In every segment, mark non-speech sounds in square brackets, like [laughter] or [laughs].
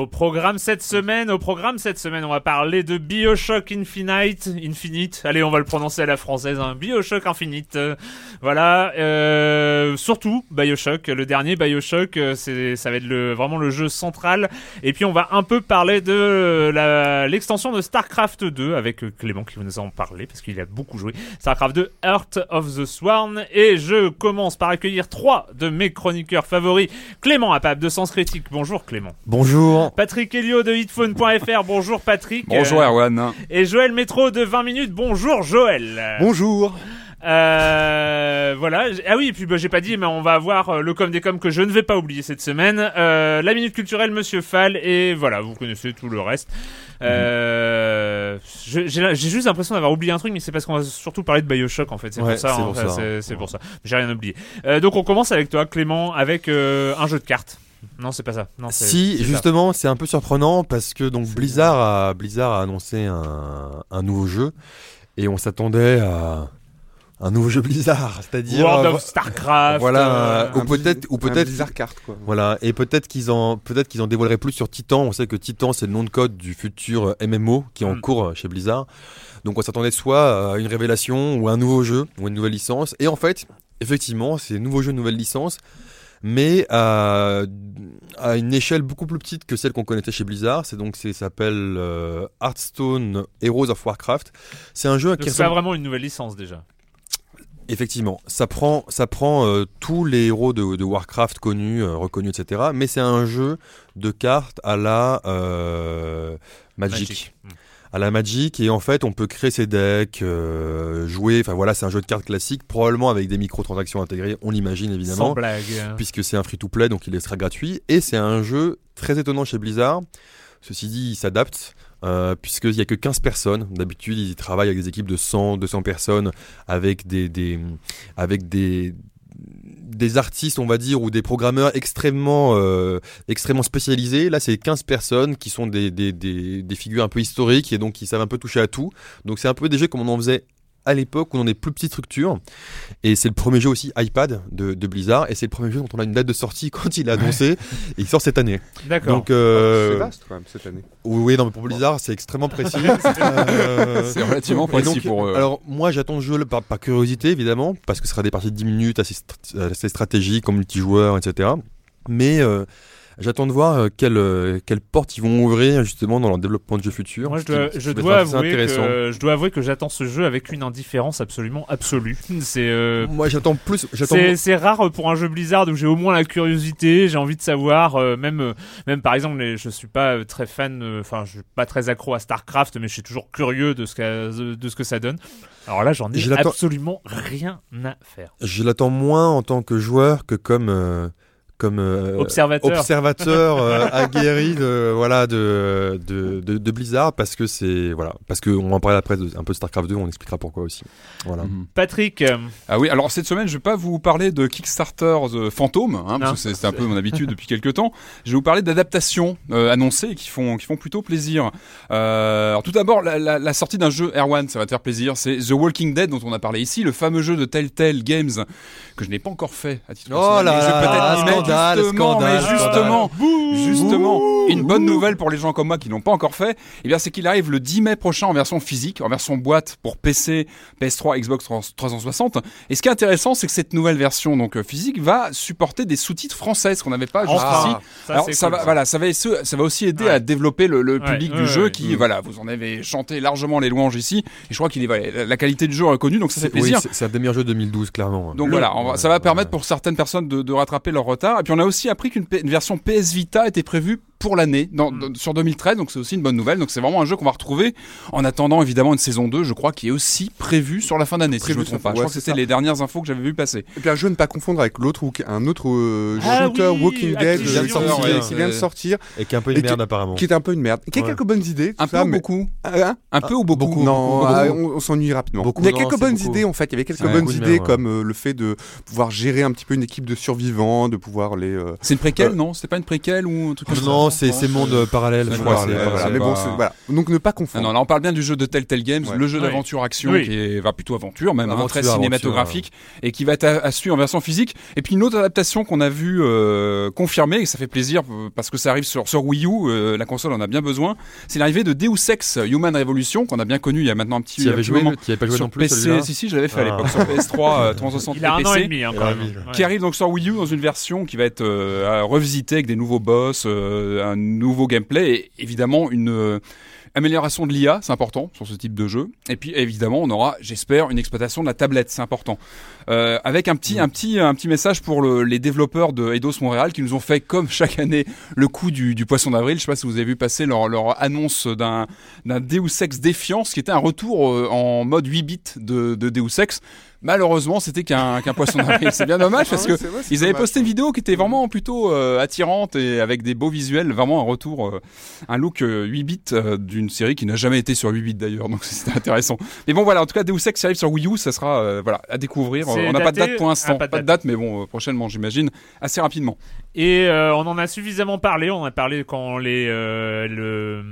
Au programme cette semaine, au programme cette semaine, on va parler de Bioshock Infinite, Infinite. Allez, on va le prononcer à la française, hein. Bioshock Infinite. Euh, voilà, euh, surtout Bioshock, le dernier Bioshock, euh, c'est, ça va être le, vraiment le jeu central. Et puis on va un peu parler de l'extension de Starcraft 2 avec Clément qui va nous en parler parce qu'il a beaucoup joué. Starcraft 2, Heart of the Sworn. Et je commence par accueillir trois de mes chroniqueurs favoris. Clément Apap de Sens Critique. Bonjour Clément. Bonjour. Patrick Helio de hitphone.fr, bonjour Patrick. Bonjour Erwan. Et Joël Métro de 20 minutes, bonjour Joël. Bonjour. Euh, voilà. Ah oui, et puis bah, j'ai pas dit, mais on va avoir euh, le com des coms que je ne vais pas oublier cette semaine. Euh, la minute culturelle, Monsieur Fall, et voilà, vous connaissez tout le reste. Euh, j'ai juste l'impression d'avoir oublié un truc, mais c'est parce qu'on va surtout parler de Bioshock en fait. C'est Ouais, pour ça. c'est hein. C'est pour ça. J'ai rien oublié. Euh, donc on commence avec toi, Clément, avec euh, un jeu de cartes. Non, c'est pas ça. Non, Si, justement, c'est un peu surprenant parce que donc Blizzard a, Blizzard a annoncé un, un nouveau jeu et on s'attendait à un nouveau jeu Blizzard, c'est-à-dire World euh, of Starcraft. voilà, euh, ou peut-être ou peut-être Blizzard carte quoi. voilà et peut-être qu'ils en peut-être qu'ils en dévoileraient plus sur Titan. On sait que Titan c'est le nom de code du futur euh, MMO qui est en Mm. cours chez Blizzard. Donc on s'attendait soit à une révélation ou un nouveau jeu ou une nouvelle licence et en fait, effectivement, c'est un nouveau jeu, une nouvelle licence mais à, à une échelle beaucoup plus petite que celle qu'on connaissait chez Blizzard. C'est donc c'est ça s'appelle euh, Hearthstone Heroes of Warcraft. C'est un jeu donc qui c'est ressemble- vraiment une nouvelle licence déjà. effectivement, ça prend ça prend euh, tous les héros de, de Warcraft connus, euh, reconnus, etc. Mais c'est un jeu de cartes à la euh, Magic. Magic. À la Magic et en fait on peut créer ses decks, euh, jouer, enfin voilà c'est un jeu de cartes classique, probablement avec des microtransactions intégrées, on l'imagine évidemment Sans blague. puisque c'est un free-to-play, donc il sera gratuit. Et c'est un jeu très étonnant chez Blizzard. Ceci dit, il s'adapte, euh, puisqu'il n'y a que 15 personnes. D'habitude, ils travaillent avec des équipes de 100, 200 personnes, avec des, des, avec des, des artistes, on va dire, ou des programmeurs extrêmement, euh, extrêmement spécialisés. Là, c'est 15 personnes qui sont des, des, des, des figures un peu historiques et donc qui savent un peu toucher à tout. Donc c'est un peu jeux comme on en faisait à l'époque où on a des plus petites structures. Et c'est le premier jeu aussi iPad de, de Blizzard. Et c'est le premier jeu dont on a une date de sortie quand il est annoncé. Et il sort cette année. D'accord. Donc, euh, C'est vaste quand même cette année. oui, oui, non, mais pour Blizzard, c'est extrêmement précis. [laughs] Euh, C'est relativement précis donc, pour eux. Alors, moi, j'attends ce jeu par, par curiosité, évidemment, parce que ce sera des parties de 10 minutes assez, assez stratégiques, en multijoueur, etc. Mais euh, J'attends de voir euh, quelle, euh, quelle porte ils vont ouvrir justement dans leur développement de jeux futurs. Moi, je dois, je dois avouer que, je dois avouer que j'attends ce jeu avec une indifférence absolument absolue. [laughs] C'est euh, Moi, j'attends plus. J'attends. c'est c'est rare pour un jeu Blizzard où j'ai au moins la curiosité, j'ai envie de savoir, euh, même euh, même par exemple, les- je suis pas euh, très fan, euh, enfin je suis pas très accro à Starcraft, mais je suis toujours curieux de ce que de ce que ça donne. Alors là, j'en ai Je absolument rien à faire. Je l'attends moins en tant que joueur que comme. Comme euh, Observateur. observateur euh, [laughs] aguerri de voilà de de, de, de Blizzard parce que c'est voilà parce que on va en parler après de, un peu de Starcraft 2 on expliquera pourquoi aussi voilà Mhm. Patrick, euh, Ah oui, alors cette semaine, je vais pas vous parler de Kickstarter euh, fantôme, hein, parce que c'est- un [laughs] peu mon habitude depuis quelques temps. Je vais vous parler d'adaptations euh, annoncées qui font, qui font plutôt plaisir. Euh, alors tout d'abord, la, la- la sortie d'un jeu Erwan, ça va te faire plaisir. C'est The Walking Dead dont on a parlé ici, le fameux jeu de Telltale Games que je n'ai pas encore fait à titre Oh là mais je vais là peut-être. Scandale, justement, scandale, mais justement, scandale. justement, une bonne nouvelle pour les gens comme moi qui l'ont pas encore fait, eh bien c'est qu'il arrive le 10 mai prochain en version physique, en version boîte pour PC, PS3, Xbox 360. Et ce qui est intéressant, c'est que cette nouvelle version donc euh, physique va supporter des sous-titres français, ce qu'on n'avait pas jusqu'ici. enfin, ça, Alors ça cool, va, voilà, ça va, ça va aussi aider Ouais. à développer le, le Ouais, public ouais, du jeu ouais. qui, Mm. voilà, vous en avez chanté largement les louanges ici. Et je crois qu'il est, voilà, la- qualité du jeu est reconnue, donc ça fait C'est- oui, plaisir. c'est- c'est un des meilleurs jeux de 2012 clairement Donc Le- voilà, on va- ça va permettre ouais. pour certaines personnes de, de rattraper leur retard. Et puis on a aussi appris qu'une version PS Vita était prévue pour l'année, dans- Mm. dans- sur 2013, donc c'est aussi une bonne nouvelle. Donc c'est vraiment un jeu qu'on va retrouver en attendant évidemment une saison 2, je crois, qui est aussi prévue sur la fin d'année, si je me trompe pas. Je crois que c'est c'était les dernières infos que j'avais vu passer. Et puis un jeu à ne pas confondre avec l'autre ou un autre euh, Ah shooter oui, Walking Dead Activision, qui vient de sortir, ouais, qui vient de c'est- sortir, et qui est un peu une qui- merde apparemment qui est un peu une merde, qui a Ouais. quelques bonnes idées, tout Un peu ça, ou mais beaucoup Hein Un peu ou beaucoup non, Beaucoup, ah, on, s'ennuie rapidement. Beaucoup, il y a quelques c'est bonnes idées en fait. Il y avait quelques bonnes idées comme euh, le fait de pouvoir gérer un petit peu une équipe de survivants, de pouvoir les. euh, C'est une préquelle, Euh, non? C'était pas une préquelle ou un truc comme ça? Non c'est c'est monde parallèle je Ouais, crois ouais, c'est- ouais, voilà, c'est mais bon, pas- c'est- voilà. Donc ne pas confondre. non, là on parle bien du jeu de Telltale Games, Ouais. le jeu d'aventure action Oui. qui est va plutôt aventure même, hein, très aventure, cinématographique et qui va être à, suivre en version physique. Et puis une autre adaptation qu'on a vu euh, confirmée et ça fait plaisir euh, parce que ça arrive sur sur Wii U, euh, la console en a bien besoin. C'est l'arrivée de Deus Ex Human Revolution qu'on a bien connu il y a maintenant un petit, tu avais joué pas joué sur non plus si si, je l'avais fait à Ah. l'époque sur [laughs] PS3 euh, 360 il a un an PC et demi Il quand a même. un an et demi, Ouais. qui arrive donc sur Wii U dans une version qui va être revisitée avec des nouveaux boss, un nouveau gameplay et évidemment une euh, amélioration de l'IA, c'est important sur ce type de jeu. Et puis évidemment, on aura, j'espère, une exploitation de la tablette, c'est important. Euh, avec un petit, un petit, un petit message pour le- les développeurs de Eidos Montréal qui nous ont fait comme [laughs] chaque année le coup du, du poisson d'avril. Je sais pas si vous avez vu passer leur, leur annonce d'un d'un Deus Ex Défiance qui était un retour euh, en mode 8 bits de, de Deus Ex. Malheureusement, c'était qu'un poisson d'avril. C'est bien dommage [laughs] parce Ah vrai, c'est ils avaient posté une vidéo qui était vraiment plutôt euh, attirante et avec des beaux visuels, vraiment un retour, euh, un look euh, 8 bits euh, d'une série qui n'a jamais été sur 8 bits d'ailleurs, donc [laughs] c'était intéressant. Mais bon voilà, en tout cas Deus Ex qui arrive sur Wii U, ça sera voilà à découvrir. On n'a pas de date pour l'instant, Ah, pas pas, de date, mais bon prochainement j'imagine, assez rapidement. Et euh, on en a suffisamment parlé. On en a parlé quand les euh, le,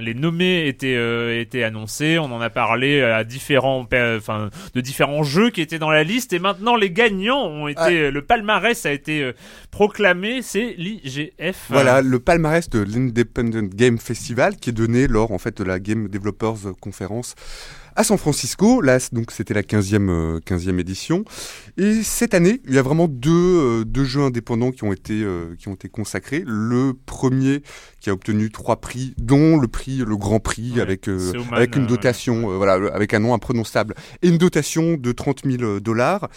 les nommés étaient euh, étaient annoncés. On en a parlé à différents enfin de différents jeux qui étaient dans la liste. Et maintenant les gagnants ont été le palmarès a été euh, proclamé. C'est l'IGF. Voilà le palmarès de l'Independent Game Festival qui est donné lors en fait de la Game Developers Conference à San Francisco. Là, donc c'était la 15e, euh, 15e édition. Et cette année, il y a vraiment deux, euh, deux jeux indépendants qui ont été euh, qui ont été consacrés. Le premier qui a obtenu trois prix, dont le prix, le Grand Prix, Ouais, avec c'est Oman, avec une dotation, voilà, avec un nom imprononçable et une dotation de 30 000 dollars.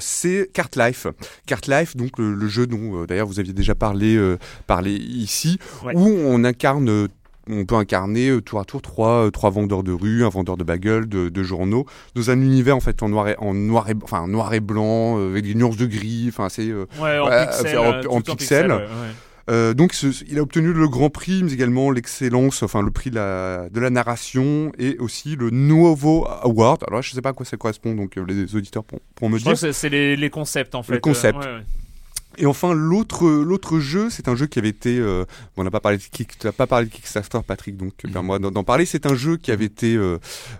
C'est Cart Life. Cart Life, donc le, le jeu dont d'ailleurs vous aviez déjà parlé, parlé ici, Ouais. où on incarne, on peut incarner euh, tour à tour trois, euh, trois vendeurs de rue, un vendeur de bagels, de, de journaux, dans un univers en fait en noir et, en noir et, enfin, noir et blanc, euh, avec des nuances de gris, enfin c'est Ouais, en Ouais, pixel. c'est en- en tout pixel. ouais, ouais. donc ce- il a obtenu le Grand Prix, mais également l'excellence, enfin le prix de la, de la narration et aussi le Nuovo Award. Alors je sais pas à quoi ça correspond, donc les auditeurs pourront, pourront me Je dire. c'est- les, les concepts en fait. concept. Ouais, ouais. Et enfin l'autre l'autre jeu, c'est un jeu qui avait été, euh, on n'a pas parlé de Kick, pas parlé de Kickstarter, Patrick, donc euh, Mhm. permets-moi d'en d'en parler. C'est un jeu qui avait été euh,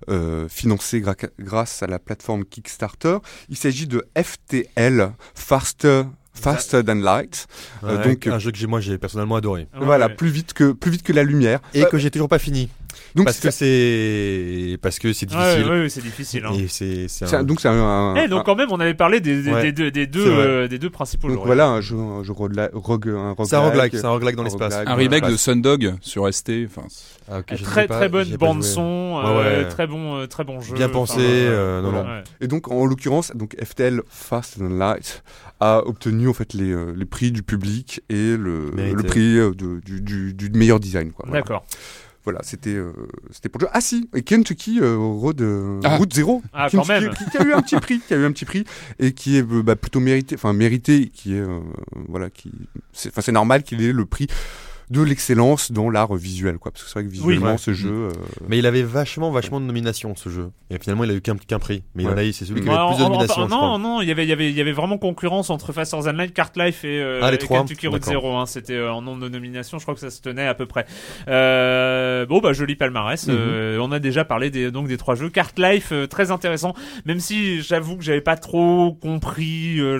euh, financé gra- grâce à la plateforme Kickstarter. Il s'agit de FTL, Faster. Faster Than Light. Euh, Ouais, donc, un jeu que j'ai moi j'ai personnellement adoré Ouais, voilà, ouais. plus vite que plus vite que la lumière. et Euh, que j'ai toujours pas fini Donc parce que c'est parce que c'est Ouais, difficile. ouais, ouais, c'est difficile. hein. Et c'est un- donc c'est un, un- Eh, donc quand même, on avait parlé des, des, Ouais. des deux, des deux, euh, des deux principaux. donc voilà un jeu un jeu rogue un c'est un roguelike, c'est un roguelike dans l'espace. Un Ouais, remake ouais. de Sundog sur ST. Enfin, Ah, ok, je très pas, très bonne bande son, Ouais, euh, ouais. très bon euh, très bon jeu. Bien pensé, ouais, euh, non, ouais. non. Ouais. Et donc, en l'occurrence, donc FTL Fast and Light a obtenu en fait les, euh, les prix du public et le, le prix euh, de- du, du, du meilleur design. Quoi. D'accord. Voilà, c'était euh, c'était pour le jeu. Ah si, et Kentucky euh, Road, euh, Ah. Route Zero, Ah, quand même. qui, qui a eu un petit prix, qui a eu un petit prix et qui est euh, bah, plutôt mérité, enfin mérité, qui est euh, voilà, qui, enfin c'est normal qu'il ait le prix de l'excellence dans l'art visuel, quoi. Parce que c'est vrai que visuellement, ouais. ce jeu, euh, Mais il avait vachement, vachement de nominations ce jeu. Et finalement, il a eu qu'un qu'un prix. Mais il en a eu, c'est celui qui Ouais, avait le plus de nominations. en- je crois. non, non, il y avait, il y avait, il y avait vraiment concurrence entre Faster Than Light, Cartlife et, euh, Ah, les et trois, Kentucky Route d'accord. Zero. hein. C'était euh, en nombre de nominations, je crois que ça se tenait à peu près. Euh, bon, bah joli palmarès. Euh, on a déjà parlé des, donc des trois jeux. Cartlife, euh, très intéressant. Même si j'avoue que j'avais pas trop compris euh,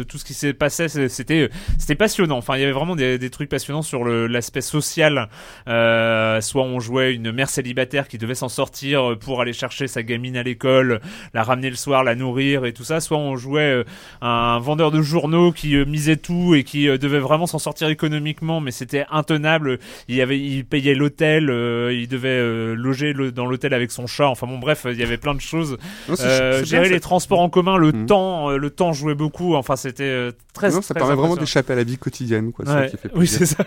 le- tout ce qui s'est passé, c'était, c'était passionnant. Enfin, il y avait vraiment des, des trucs passionnants sur le- l'aspect social. Euh, soit on jouait une mère célibataire qui devait s'en sortir pour aller chercher sa gamine à l'école, la ramener le soir, la nourrir et tout ça. Soit on jouait euh, un vendeur de journaux qui euh, misait tout et qui euh, devait vraiment s'en sortir économiquement, mais c'était intenable. Il avait, il payait l'hôtel, euh, il devait euh, loger le- dans l'hôtel avec son chat. Enfin bon, bref, il y avait plein de choses. Euh, gérer les transports en commun, le Mhm. temps, euh, le temps jouait beaucoup. Enfin, c'était euh, très. non, ça très permet vraiment d'échapper à la vie quotidienne, quoi. c'est ça Ouais. qui fait Oui, c'est ça.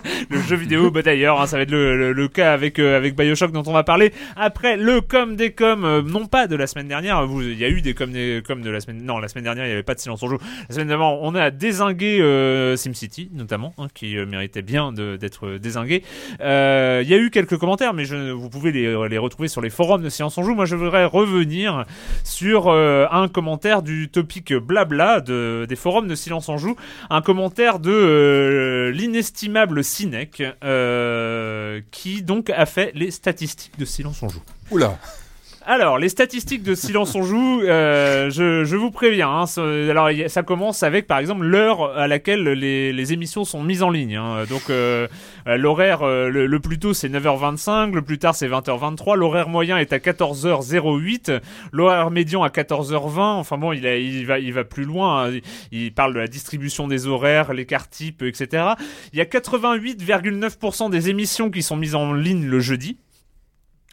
[laughs] le jeu vidéo, bah d'ailleurs, hein, ça va être le, le, cas avec euh, avec Bioshock dont on va parler après le com des com, euh, non pas de la semaine dernière. Il y a eu des com des com de la semaine. Non, la semaine dernière, il n'y avait pas de silence en jeu. La semaine d'avant, on a désingué euh, SimCity notamment, hein, qui méritait bien d'être désingué. Il y a eu quelques commentaires, mais je, vous pouvez les, les retrouver sur les forums de Silence en Joue. Moi, je voudrais revenir sur un commentaire du topic blabla de, des forums de Silence en Joue, un commentaire de euh, l'inestimable Cinec, euh, qui donc a fait les statistiques de Silence en Joue. Oula. Alors, les statistiques de Silence on joue, euh, je, je vous préviens. Hein, ça- alors, ça commence avec, par exemple, l'heure à laquelle les, les émissions sont mises en ligne. hein. Donc, euh, euh, l'horaire euh, le, le plus tôt, c'est 9h25, le plus tard, c'est 20h23. L'horaire moyen est à 14h08, l'horaire médian à 14h20. Enfin bon, il, a- il, va, il va plus loin. hein. Il parle de la distribution des horaires, l'écart type, etc. Il y a 88,9% des émissions qui sont mises en ligne le jeudi.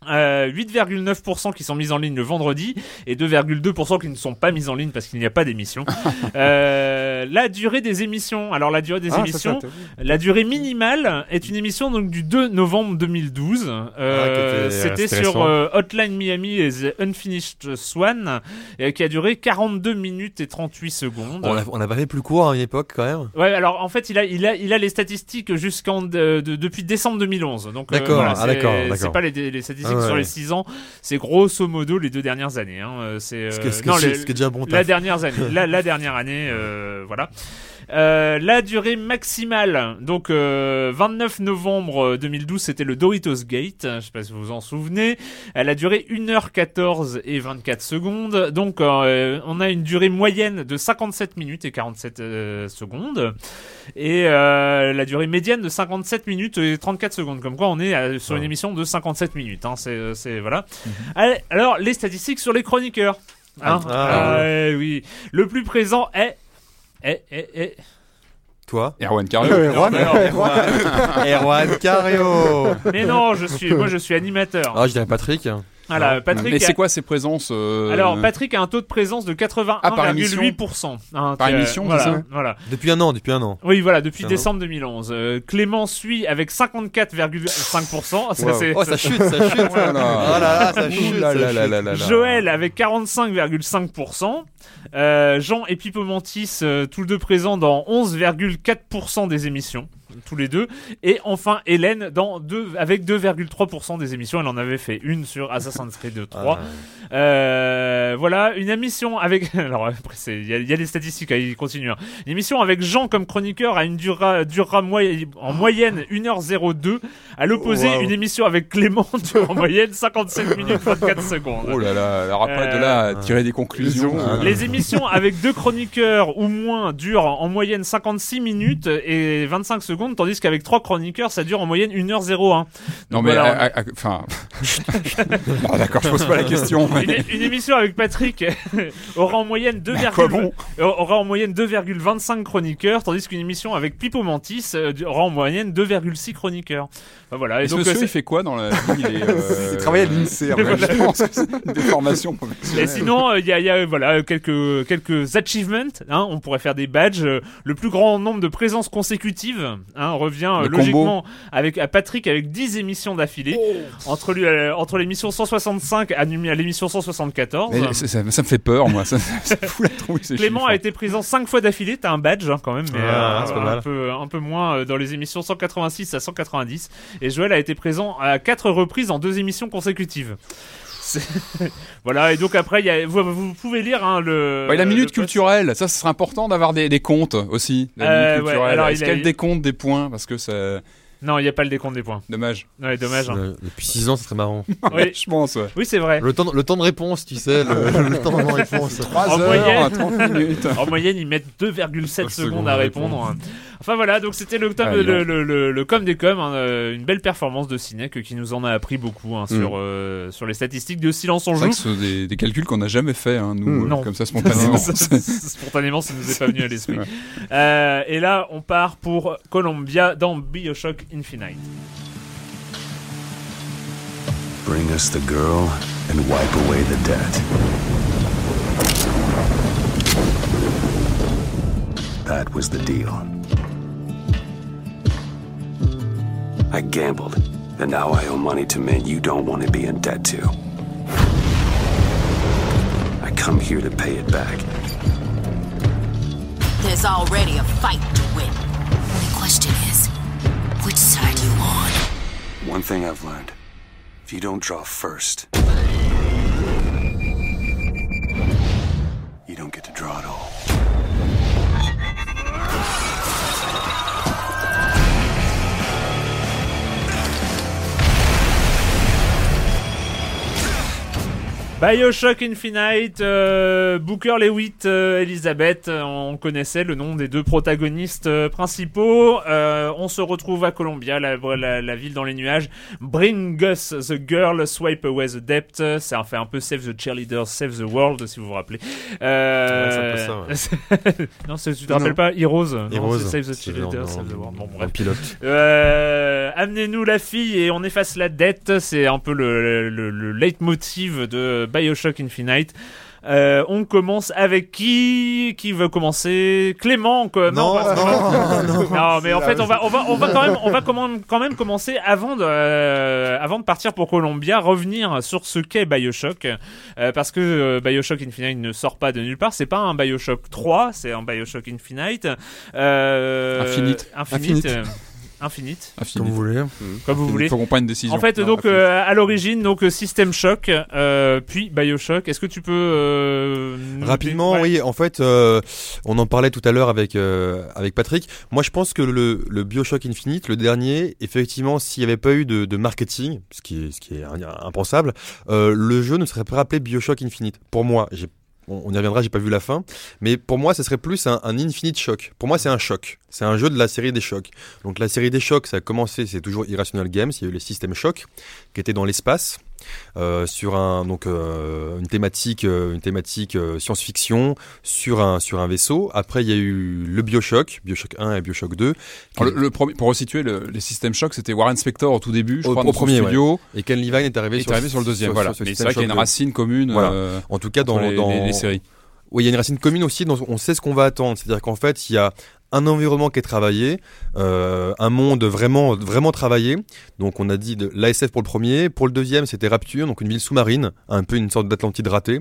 Euh, 8,9% qui sont mises en ligne le vendredi et 2,2% qui ne sont pas mises en ligne parce qu'il n'y a pas d'émission. [laughs] euh, la durée des émissions. Alors la durée des Ah, émissions, ça, la durée minimale est une émission donc du 2 novembre 2012. Euh, Ah, euh, C'était sur euh, Hotline Miami et The Unfinished Swan euh, qui a duré 42 minutes et 38 secondes. On a, on a pas fait plus court à une époque quand même. Ouais, alors en fait, il a, il a, il a les statistiques jusqu'en de- de- depuis décembre 2011. Donc, euh, D'accord, voilà, ah, d'accord. C'est pas les, les statistiques Ah sur les 6 ans, c'est grosso modo les deux dernières années. Hein. C'est Ce que- ce que non, c'est- les- ce qui est déjà un bon la dernière année, la, la [laughs] dernière année, euh, voilà. Euh, la durée maximale, donc euh, 29 novembre 2012, c'était le Doritos Gate, je sais pas si vous vous en souvenez. Elle a duré 1h14 et 24 secondes, donc euh, on a une durée moyenne de 57 minutes et 47 euh, secondes, et euh, la durée médiane de 57 minutes et 34 secondes, comme quoi on est euh, sur une Ouais. émission de 57 minutes, hein, c'est, voilà. Allez, alors les statistiques sur les chroniqueurs. Hein Ah, Ah, oui. Le plus présent est. est, est, est- Toi Erwan Cario. Ouais, Erwan, non, Erwan. [laughs] Erwan Cario Mais non, je suis, moi je suis animateur. Ah, je dirais Patrick. Voilà, Patrick. Mais c'est a- quoi ces présences euh, Alors Patrick a un taux de présence de Ah, par émission 81,8%. Hein, Par euh, émission, c'est voilà, ça voilà. Depuis un an, depuis un an. Oui, voilà, depuis Ça décembre 2011. Euh, Clément suit avec 54,5%. Ça, Wow. c'est- Oh, ça chute, ça chute. Oh là là. Oh là là, ça chute. Ouh là ça là chute. là là là là. Joël avec 45,5%. Euh, Jean et Pipo Mantis, euh, tous les deux présents dans 11,4% des émissions. Tous les deux. Et enfin, Hélène dans deux, avec 2,3% des émissions. Elle en avait fait une sur Assassin's Creed 3. Ah. Euh, voilà, une émission avec. [laughs] Alors après, il y, a- il y a des statistiques, hein, il continue. hein. Une émission avec Jean comme chroniqueur a une durera, durera moy- en moyenne 1h02. À l'opposé, Wow. une émission avec Clément dure en moyenne 57 minutes 24 secondes. Oh là là, alors après de là à tirer des conclusions. Euh, euh, Les émissions avec deux chroniqueurs ou moins durent en moyenne 56 minutes et 25 secondes, secondes, tandis qu'avec trois chroniqueurs, ça dure en moyenne 1h01. Non mais, voilà, à- à- à- enfin, [laughs] d'accord, je pose pas la question. mais- Une, une émission avec Patrick aura en moyenne 2, quoi bon aura en moyenne 2,25 chroniqueurs, tandis qu'une émission avec Pipo Mantis euh, aura en moyenne 2,6 chroniqueurs. Enfin, voilà. Et Et ce donc, monsieur, euh, il fait quoi dans la vie Il, est, [laughs] euh, Il travaille à l'INSEE. en fait. Je pense que c'est une déformation Et sinon, il y a, y a, voilà quelques quelques achievements. Hein, on pourrait faire des badges. Euh, Le plus grand nombre de présences consécutives hein, revient euh, logiquement avec à Patrick avec 10 émissions d'affilée Oh. entre lui euh, entre l'émission 165 à, l'émission 174. Mais c'est- ça, ça me fait peur, moi. [laughs] Ça, ça [laughs] fout la trouille, Clément chiffres. a été présent 5 fois d'affilée, t'as un badge hein, quand même, mais euh, un, peu, un peu moins euh, dans les émissions 186 à 190. Et Joël a été présent à 4 reprises en deux émissions consécutives. [laughs] Voilà, et donc après, il y a, vous, vous pouvez lire hein, le. Ouais, la minute culturelle, ça, ce serait important d'avoir des, des comptes aussi. La Euh, minute ouais, culturelle. alors, Est-ce il a- qu'il y a le décompte des points? Parce que c'est Non, il n'y a pas le décompte des points. dommage. Ouais, dommage. hein. Euh, Depuis 6 ans, ça serait marrant. [laughs] Oui. Je pense, ouais. Oui, c'est vrai. Le temps, de- le temps de réponse, tu sais, le, le [laughs] temps de réponse. 3 En heures, moyenne. 30 minutes. En moyenne, ils mettent 2,7 secondes secondes à répondre. Enfin voilà, donc c'était le, tome- Ah, dis le, donc. le, le, le com des com, hein, euh, une belle performance de Cinec qui nous en a appris beaucoup hein, sur, euh, sur les statistiques de Silence on C'est vrai joue. que ce sont des, des calculs qu'on n'a jamais fait, hein, nous, Mm. euh, Non. comme ça [laughs] spontanément. Spontanément, ça nous est pas venu à l'esprit. Ouais. Euh, et là, on part pour Columbia dans Bioshock Infinite. Bring us the girl and wipe away the debt. That was the deal. I gambled, and now I owe money to men you don't want to be in debt to. I come here to pay it back. There's already a fight to win. The question is, which side you on? One thing I've learned if you don't draw first, you don't get to draw at all. Bioshock Infinite, euh, Booker Lewitt, euh, Elizabeth, euh, on connaissait le nom des deux protagonistes euh, principaux. Euh, on se retrouve à Columbia, la, la, la ville dans les nuages. Bring us the girl, swipe away the debt. Ça en fait un peu Save the cheerleaders, Save the world, si vous vous rappelez. Euh... Ouais, c'est un [laughs] non, c'est- tu te rappelles Non. pas? Heroes, non, Heroes. c'est Save the cheerleaders, non, Save the non, world. Bon, Un bref. pilote. Euh, amenez-nous la fille et on efface la dette. C'est un peu le, le, le leitmotiv de Bioshock Infinite. Euh, on commence avec qui Qui veut commencer? Clément quoi. Non, non, non. non, mais en fait, on va, on va, on va quand même, on va quand même, quand même commencer avant de, euh, avant de partir pour Columbia, revenir sur ce qu'est Bioshock, euh, parce que euh, Bioshock Infinite ne sort pas de nulle part. C'est pas un Bioshock 3, c'est un Bioshock Infinite. Euh, Infinite. Infinite. Infinite. Infinite, Comme vous voulez. comme vous voulez. Il faut qu'on prenne une décision. En fait, Non, donc euh, à l'origine, donc euh, System Shock, euh, puis Bioshock. Est-ce que tu peux euh, Rapidement, ouais. oui. En fait, euh, on en parlait tout à l'heure avec euh, avec Patrick. Moi, je pense que le, le Bioshock Infinite, le dernier, effectivement, s'il n'y avait pas eu de, de marketing, ce qui est ce qui est impensable, euh, le jeu ne serait pas appelé Bioshock Infinite. Pour moi, j'ai on y reviendra, j'ai pas vu la fin, mais pour moi, ce serait plus un, un Infinite Shock. Pour moi, c'est un choc. C'est un jeu de la série des chocs. Donc la série des chocs, ça a commencé, c'est toujours Irrational Games. Il y a eu les System Shock qui étaient dans l'espace. Euh, sur un donc euh, une thématique euh, une thématique science-fiction sur un sur un vaisseau. Après il y a eu le BioShock, BioShock 1 et BioShock 2 Alors, le, le premier- pour resituer, le- les System Shock, c'était Warren Spector au tout début, je Au- crois, au premier, studio. et Ken Levine est arrivé est sur arrivé sur le deuxième, sur- voilà. sur Mais c'est vrai qu'il y a une 2. racine commune Voilà. En tout cas dans, les, dans les- les séries. Oui, il y a une racine commune aussi, on sait ce qu'on va attendre. C'est-à-dire qu'en fait, il y a un environnement qui est travaillé, euh, un monde vraiment, vraiment travaillé. Donc, on a dit de l'ASF pour le premier. Pour le deuxième, c'était Rapture, donc une ville sous-marine, un peu une sorte d'Atlantide ratée.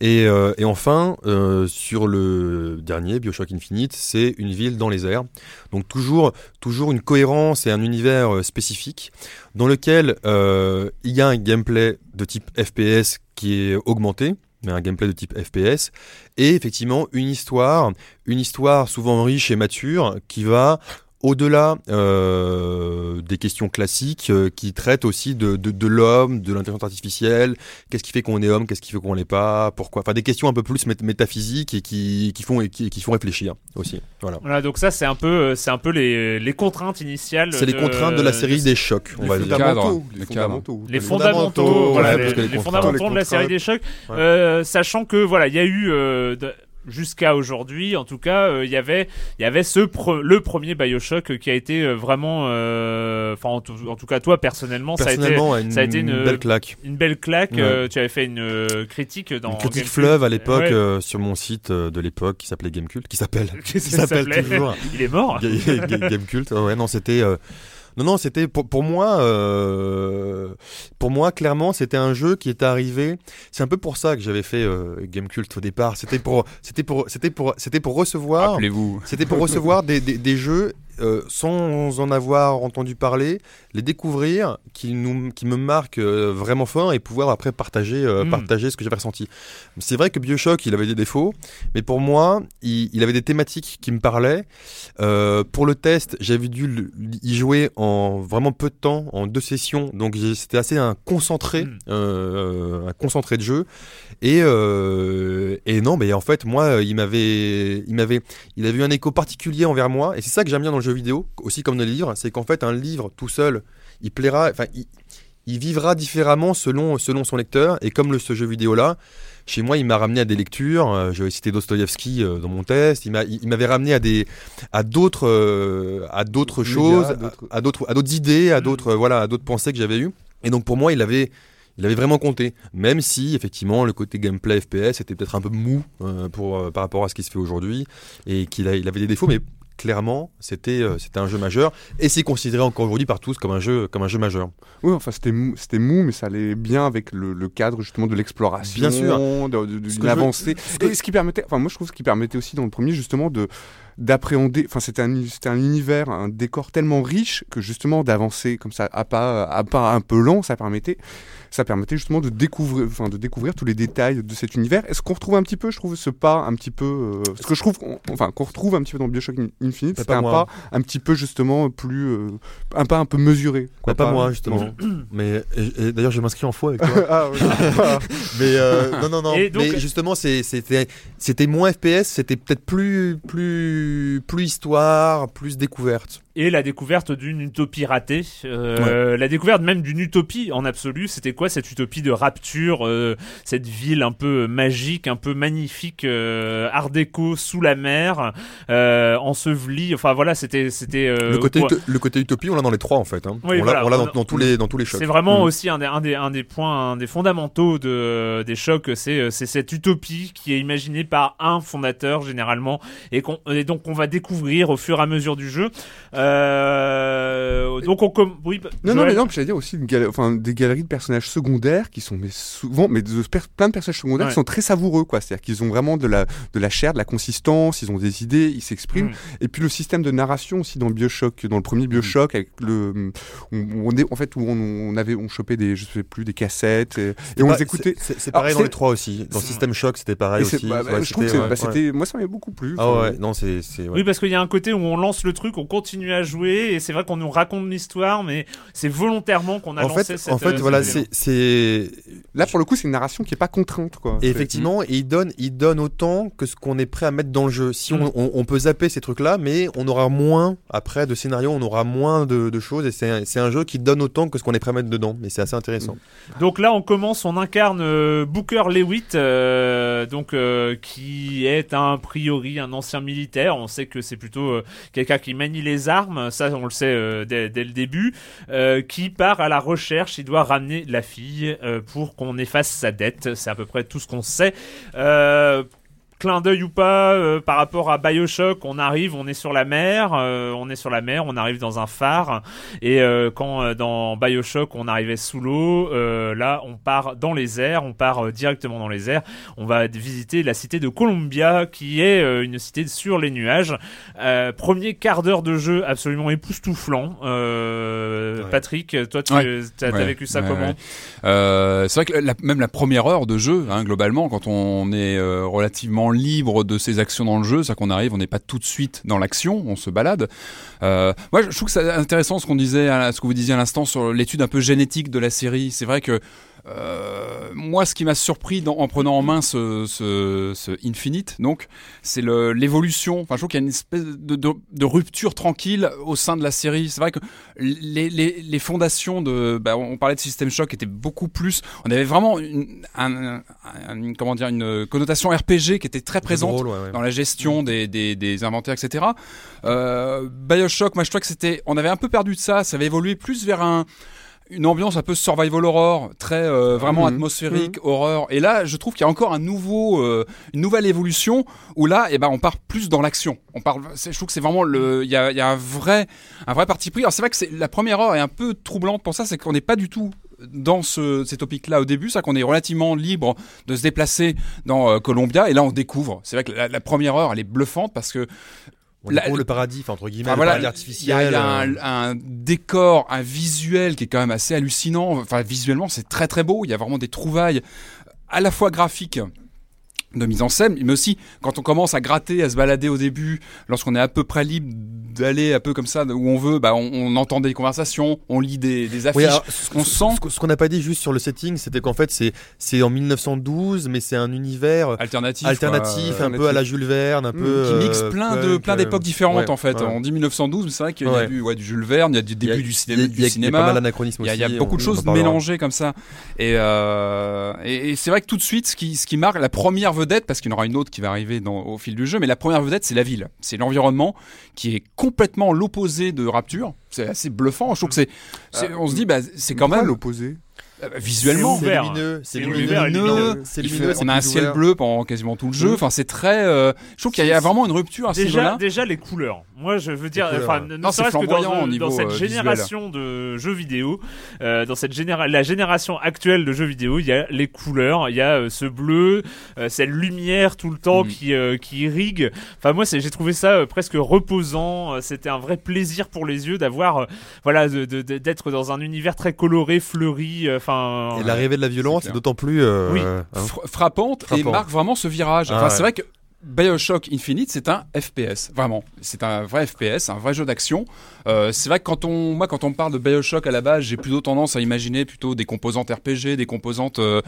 Et, euh, et enfin, euh, sur le dernier, Bioshock Infinite, c'est une ville dans les airs. Donc, toujours, toujours une cohérence et un univers spécifique dans lequel il y a un gameplay de type FPS qui est augmenté mais un gameplay de type FPS, et effectivement une histoire, une histoire souvent riche et mature qui va au-delà euh, des questions classiques, euh, qui traitent aussi de, de, de l'homme, de l'intelligence artificielle, qu'est-ce qui fait qu'on est homme, qu'est-ce qui fait qu'on l'est pas, pourquoi, enfin des questions un peu plus mét- métaphysiques et qui, qui font et qui, qui font réfléchir aussi. Voilà. Voilà, donc ça c'est un peu, euh, c'est un peu les, les contraintes initiales. C'est les contraintes de la série des chocs, on Les va dire. fondamentaux, cadre, les le cadre. fondamentaux. Les Les fondamentaux, fondamentaux, voilà, ouais, les, les les fondamentaux les de la série des chocs, euh, sachant que voilà, il y a eu euh, de- jusqu'à aujourd'hui, en tout cas, euh, il y avait, il y avait ce pre- le premier Bioshock euh, qui a été euh, vraiment, euh, enfin en, tout- en tout cas toi personnellement, ça a été une, ça a été une- belle claque. une belle claque. Ouais. tu avais fait une critique dans Une critique fleuve à l'époque Ouais. sur mon site de l'époque qui s'appelait Gamecult, qui s'appelle, [laughs] qui s'appelle toujours Il est mort. Ga- Ga- Gamecult. Ouais, ouais, non, c'était. Non, non, c'était pour, pour moi. euh, Pour moi, clairement, c'était un jeu qui était arrivé. C'est un peu pour ça que j'avais fait euh, Gamecult au départ. C'était pour, c'était pour, c'était pour, c'était pour recevoir. Rappelez-vous. C'était pour recevoir des, des, des jeux euh, sans en avoir entendu parler, les découvrir, qui, nous, qui me marquent euh, vraiment fort et pouvoir après partager, euh, Mm. partager ce que j'avais ressenti. C'est vrai que Bioshock, il avait des défauts, mais pour moi, il, il avait des thématiques qui me parlaient. Pour le test, j'avais dû y jouer en vraiment peu de temps, en deux sessions, donc c'était assez un concentré, Mm. euh, un concentré de jeu. Et, et non, mais en fait, moi, il m'avait, il m'avait, il avait eu un écho particulier envers moi. Et c'est ça que j'aime bien dans le jeu vidéo, aussi comme dans les livres, c'est qu'en fait, un livre tout seul, il plaira, enfin, il, il vivra différemment selon, selon son lecteur. Et comme le, ce jeu vidéo-là, chez moi, il m'a ramené à des lectures. Euh, J'avais cité Dostoïevski euh, dans mon test. Il m'a, il, il m'avait ramené à des, à d'autres, euh, à d'autres choses, à d'autres- à, d'autres, idées, à Mm. d'autres, voilà, à d'autres pensées que j'avais eues. Et donc pour moi, il avait, il avait vraiment compté. Même si effectivement le côté gameplay FPS était peut-être un peu mou euh, pour euh, par rapport à ce qui se fait aujourd'hui et qu'il il avait des défauts, mais clairement c'était euh, c'était un jeu majeur et c'est considéré encore aujourd'hui par tous comme un jeu comme un jeu majeur. Oui, enfin c'était mou, c'était mou, mais ça allait bien avec le, le cadre justement de l'exploration, Bien sûr. de, de, de- Ce que d'une je- avancée. ce que- Et ce qui permettait, enfin moi je trouve ce qui permettait aussi dans le premier justement de d'appréhender, enfin c'était un, c'était un univers, un décor tellement riche que justement d'avancer comme ça à pas à pas un peu lent, ça permettait ça permettait justement de découvrir, enfin de découvrir tous les détails de cet univers. Est-ce qu'on retrouve un petit peu, je trouve, ce pas un petit peu, euh, ce que je trouve, qu'on- enfin qu'on retrouve un petit peu dans Bioshock Infinite, Pas c'était un moi. pas un petit peu justement plus, euh, un pas un peu mesuré. quoi, Bah, pas moi justement. mais d'ailleurs je m'inscris en faux avec toi. [laughs] ah, oui. [laughs] mais euh, non non non. Et donc- mais justement c'était c'était moins FPS, c'était peut-être plus plus plus histoire, plus découverte. Et la découverte d'une utopie ratée. Euh, La découverte même d'une utopie en absolu. C'était quoi cette utopie de rapture, euh, cette ville un peu magique, un peu magnifique, euh, art déco sous la mer, euh, ensevelie. Enfin voilà, c'était c'était. euh, le côté quoi- le côté utopie on l'a dans les trois en fait. Hein. Oui, on l'a voilà, dans, tous les dans tous les chocs. C'est vraiment Mm. aussi un des, un, des, un des points, un des fondamentaux de, des chocs, c'est euh, c'est cette utopie qui est imaginée par un fondateur généralement et, qu'on et donc on va découvrir au fur et à mesure du jeu. Euh, donc on com- oui, bah, Non, non, mais non, j'allais dire aussi une gal- enfin, des galeries de personnages secondaires qui sont mais souvent, mais de per- plein de personnages secondaires Ouais. qui sont très savoureux, quoi. C'est-à-dire qu'ils ont vraiment de la, de la chair, de la consistance, ils ont des idées, ils s'expriment. Mm. Et puis le système de narration aussi dans Bioshock, dans le premier Bioshock, avec le, on, on est, en fait, où on, on avait, on chopait des, je sais plus, des cassettes, et, et on les écoutait. C'est Alors, pareil dans les trois aussi. Dans System Shock, c'était pareil aussi. bah, bah, Ouais, je trouve que ouais, bah, ouais. moi ça m'avait beaucoup plu. Ah ouais, non, c'est. c'est- ouais. Oui, parce qu'il y a un côté où on lance le truc, on continue à jouer, et c'est vrai qu'on nous raconte l'histoire, mais c'est volontairement qu'on a En lancé fait, cette. en fait euh, voilà, c'est. c'est- Là, pour le coup, c'est une narration qui est pas contrainte, quoi. Et effectivement, il donne, il donne autant que ce qu'on est prêt à mettre dans le jeu. Si Mm. on, on- on peut zapper ces trucs-là, mais on aura moins, après, de scénarios, on aura moins de, de choses. Et c'est un, c'est un jeu qui donne autant que ce qu'on est prêt à mettre dedans. Mais c'est assez intéressant. Donc là, on commence, on incarne euh, Booker Lewitt, euh, donc euh, qui est un priori un ancien militaire. On sait que c'est plutôt euh, quelqu'un qui manie les armes, ça on le sait euh, dès, le début, euh, qui part à la recherche. Il doit ramener la fille euh, pour qu'on efface sa dette. C'est à peu près tout ce qu'on sait. Clin d'œil ou pas euh, par rapport à Bioshock, on arrive, on est sur la mer, euh, on est sur la mer, on arrive dans un phare et euh, quand dans Bioshock on arrivait sous l'eau, là on part dans les airs, on part directement dans les airs, on va visiter la cité de Columbia qui est une cité sur les nuages. Premier quart d'heure de jeu absolument époustouflant. Ouais. Patrick, toi tu Ouais. as Ouais, vécu ça comment c'est vrai que la- même la première heure de jeu, hein, globalement, quand on est relativement libre de ses actions dans le jeu, c'est qu'on arrive, on n'est pas tout de suite dans l'action, on se balade. Euh, moi, je trouve que c'est intéressant ce qu'on disait, ce que vous disiez à l'instant sur l'étude un peu génétique de la série. C'est vrai que euh, moi, ce qui m'a surpris dans- en prenant en main ce, ce, ce Infinite, donc, c'est l'évolution. Enfin, je trouve qu'il y a une espèce de, de, de rupture tranquille au sein de la série. C'est vrai que les, les, les fondations de, bah, on parlait de System Shock, étaient beaucoup plus. On avait vraiment une, un, un- une- comment dire, une connotation RPG qui était très présente ouais, ouais. dans la gestion des, des, des inventaires, etc. Euh, Bioshock, moi je crois que c'était, on avait un peu perdu de ça, ça avait évolué plus vers un, une ambiance un peu survival horror, très euh, vraiment Mhm. atmosphérique, horreur. Et là, je trouve qu'il y a encore un nouveau, euh, une nouvelle évolution où là, eh ben, on part plus dans l'action. On parle, je trouve que c'est vraiment le, il y a, il y a un vrai, un vrai parti pris. Alors c'est vrai que c'est la première heure est un peu troublante pour ça, c'est qu'on n'est pas du tout dans ce, ces topics-là au début, c'est qu'on est relativement libre de se déplacer dans euh, Columbia, et là on découvre. C'est vrai que la, la première heure, elle est bluffante parce que On La- découvre le paradis, enfin, entre guillemets, le voilà, il y a, y un, euh, un décor, un visuel qui est quand même assez hallucinant. Enfin, visuellement, c'est très très beau. Il y a vraiment des trouvailles à la fois graphiques de mise en scène, mais aussi quand on commence à gratter, à se balader au début, lorsqu'on est à peu près libre d'aller un peu comme ça où on veut, bah on, on entend des conversations, on lit des, des affiches. Oui, alors, on sent- ce qu'on n'a pas dit juste sur le setting, c'était qu'en fait c'est c'est en 1912, mais c'est un univers alternatif, alternatif, quoi, un peu à la Jules Verne, un Mmh, peu qui mixe euh, plein de plein d'époques euh, différentes ouais, en fait. ouais. On dit 1912, mais c'est vrai qu'il y a Ouais. du, ouais, du Jules Verne, il y a du a- début du, y cinéma, a- du il y a- cinéma. Il y a pas mal d'anachronismes Il y a, aussi. il y a beaucoup on- de choses mélangées comme ça. Et, euh, et, et c'est vrai que tout de suite, ce qui, ce qui marque la première vedette, parce qu'il y en aura une autre qui va arriver dans, au fil du jeu, mais la première vedette, c'est la ville. C'est l'environnement qui est complètement l'opposé de Rapture. C'est assez bluffant. Je trouve que c'est, c'est- on se dit, bah, c'est quand même l'opposé? Euh, visuellement. C'est lumineux, c'est lumineux, c'est on a un ciel bleu pendant quasiment tout le jeu. Mhm. Enfin, c'est très. euh, je trouve qu'il y a vraiment une rupture à ce Déjà, niveau-là. déjà les couleurs. Moi, je veux dire, enfin, ne Non, c'est serait-ce que dans, flamboyant au dans cette euh, visuel. génération de jeux vidéo, euh, dans cette généra la génération actuelle de jeux vidéo, il y a les couleurs, il y a euh, ce bleu, euh, cette lumière tout le temps Mm. qui euh, qui irrigue. Enfin, moi, c'est- j'ai trouvé ça euh, presque reposant. C'était un vrai plaisir pour les yeux d'avoir, euh, voilà, d'être dans un univers très coloré, fleuri. euh, Enfin, Et l'arrivée de la violence est d'autant plus. euh, Oui. hein. Fra- frappante, et marque vraiment ce virage. Ah enfin, ouais. c'est vrai que Bioshock Infinite, c'est un FPS, vraiment. C'est un vrai FPS, un vrai jeu d'action. Euh, c'est vrai que quand on, moi, quand on me parle de Bioshock à la base, j'ai plutôt tendance à imaginer plutôt des composantes RPG, des composantes. euh,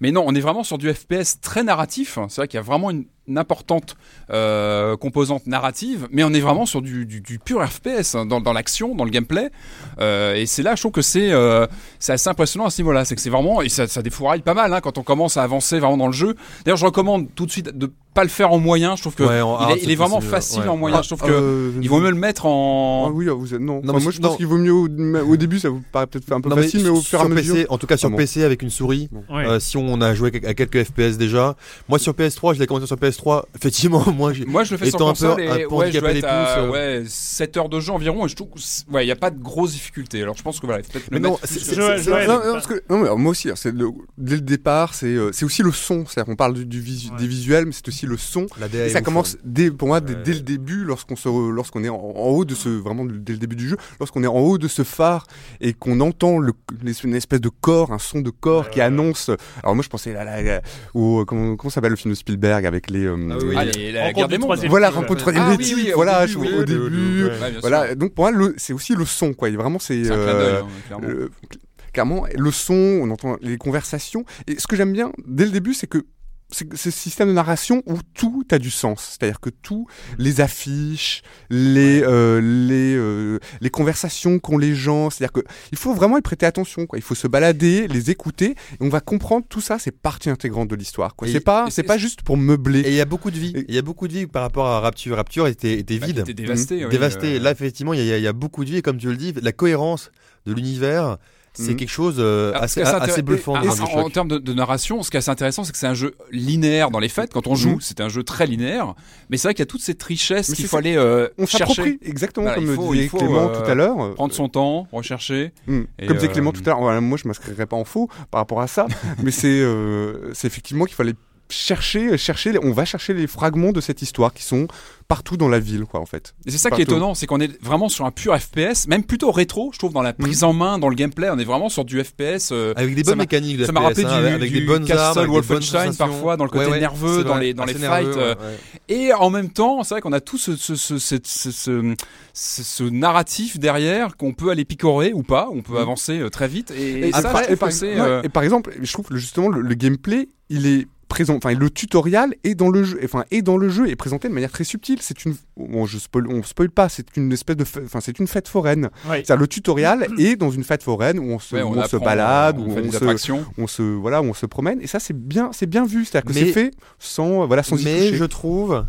Mais non, on est vraiment sur du FPS très narratif. C'est vrai qu'il y a vraiment une importante euh, composante narrative, mais on est vraiment sur du, du, du pur FPS hein, dans, dans l'action, dans le gameplay. Euh, et c'est là, je trouve que c'est euh, c'est assez impressionnant à ce niveau-là. C'est que c'est vraiment et ça, ça défouraille pas mal hein, quand on commence à avancer vraiment dans le jeu. D'ailleurs, je recommande tout de suite de pas le faire en moyen. Je trouve que Ouais, en il, est, il c'est est vraiment possible, facile ouais. en moyen. Ah, je trouve que euh, il vaut mieux le mettre en. Ah oui, ah, vous êtes... non. Non, Enfin, mais moi je non. pense qu'il vaut mieux au, au début, ça vous paraît peut-être un peu Non, mais facile, mais, au fur et à sur mesure. PC, en tout cas sur Ah bon. PC avec une souris, ouais. euh, si on a joué à quelques FPS déjà. Moi sur PS3, je l'ai commencé sur PS3. Effectivement, [laughs] moi. Moi, je le fais sur Étant un peu- console un et peu ouais, je dois être des à pouces, ouais, 7 heures de jeu environ et je trouve c'est- ouais, il y a pas de grosse difficulté. Alors je pense que voilà, il peut-être le Mais non, moi aussi, hein, c'est le- dès le départ, c'est euh, c'est aussi le son. C'est-à-dire qu'on parle du, du visu- Ouais. des visuels, mais c'est aussi le son. Et ça ouf, commence hein. dès, pour moi dès, dès le début, lorsqu'on lorsqu'on est en, en haut de ce, vraiment dès le début du jeu, lorsqu'on est en haut de ce phare et qu'on entend le, une espèce de corps, un son de corps qui annonce. Alors moi, je pensais là, là, là, au comment, comment s'appelle le film de Spielberg avec les. Euh, Ah oui, oui. Allez, la Rencontre guerre des mondes. troisième Voilà, rencontre troisième Ah oui, oui, au voilà, début, au début. Ouais. Voilà, donc pour moi, c'est aussi le son, quoi. Et Vraiment, c'est. C'est un clin euh, d'œil, hein, clairement. euh, cl- clairement, le son, on entend les conversations. Et ce que j'aime bien dès le début, c'est que ce système de narration où tout a du sens. C'est-à-dire que tout, les affiches, les euh, les euh, les conversations qu'ont les gens. C'est-à-dire que il faut vraiment y prêter attention. Quoi. Il faut se balader, les écouter, et on va comprendre tout ça. C'est partie intégrante de l'histoire. C'est pas c'est pas juste pour meubler. Et il y a beaucoup de vie. Il y a beaucoup de vie par rapport à Rapture. Rapture était, était Bah, vide, dévasté. oui, dévasté. euh, Là, effectivement, il y, a, il y a beaucoup de vie. Et comme tu le dis, la cohérence de l'univers, c'est Mhm. quelque chose euh, Alors, assez, bluffant. Ah, dans en- termes de, de narration, ce qui est assez intéressant, c'est que c'est un jeu linéaire dans les faits. Quand on joue, Mhm. c'est un jeu très linéaire. Mais c'est vrai qu'il y a toute cette richesse qu'il c'est faut ça. aller euh, On chercher, s'approprie exactement Voilà, comme faut- disait faut, Clément euh, tout à l'heure. prendre son temps, rechercher. Mm. Et, Comme disait euh, Clément tout à l'heure, moi je m'inscrirais pas en faux par rapport à ça, [laughs] mais c'est euh, c'est effectivement qu'il fallait chercher, chercher, on va chercher les fragments de cette histoire qui sont partout dans la ville, quoi, en fait. Et c'est ça qui est étonnant, c'est qu'on est vraiment sur un pur FPS, même plutôt rétro, je trouve, dans la prise en main, dans le gameplay, on est vraiment sur du FPS. euh, Avec des ça bonnes mécaniques de ça m'a FPS, rappelé hein, du, avec du des bonnes Castle armes, Wolfenstein parfois, dans le côté Ouais, ouais, nerveux, dans les, dans les fights. euh, ouais. Et en même temps, c'est vrai qu'on a tout ce, ce, ce, ce, ce, ce- ce- ce narratif derrière qu'on peut aller picorer ou pas, on peut avancer euh, très vite. Et, Et, ça, par, et trouve par- euh, et par exemple, je trouve que justement le, le gameplay, il est présent, enfin le tutoriel est dans le jeu, enfin est dans le jeu et présenté de manière très subtile. C'est une, bon, je spoil, on spoil pas, c'est une espèce de, enfin c'est une fête foraine. Ouais. C'est-à-dire le tutoriel [clears throat] est dans une fête foraine où on se, ouais, où on se apprend, balade, on où fait on des se, on se, voilà, où on se promène et ça c'est bien, c'est bien vu. C'est-à-dire que c'est fait sans, voilà, sans y Mais toucher. je trouve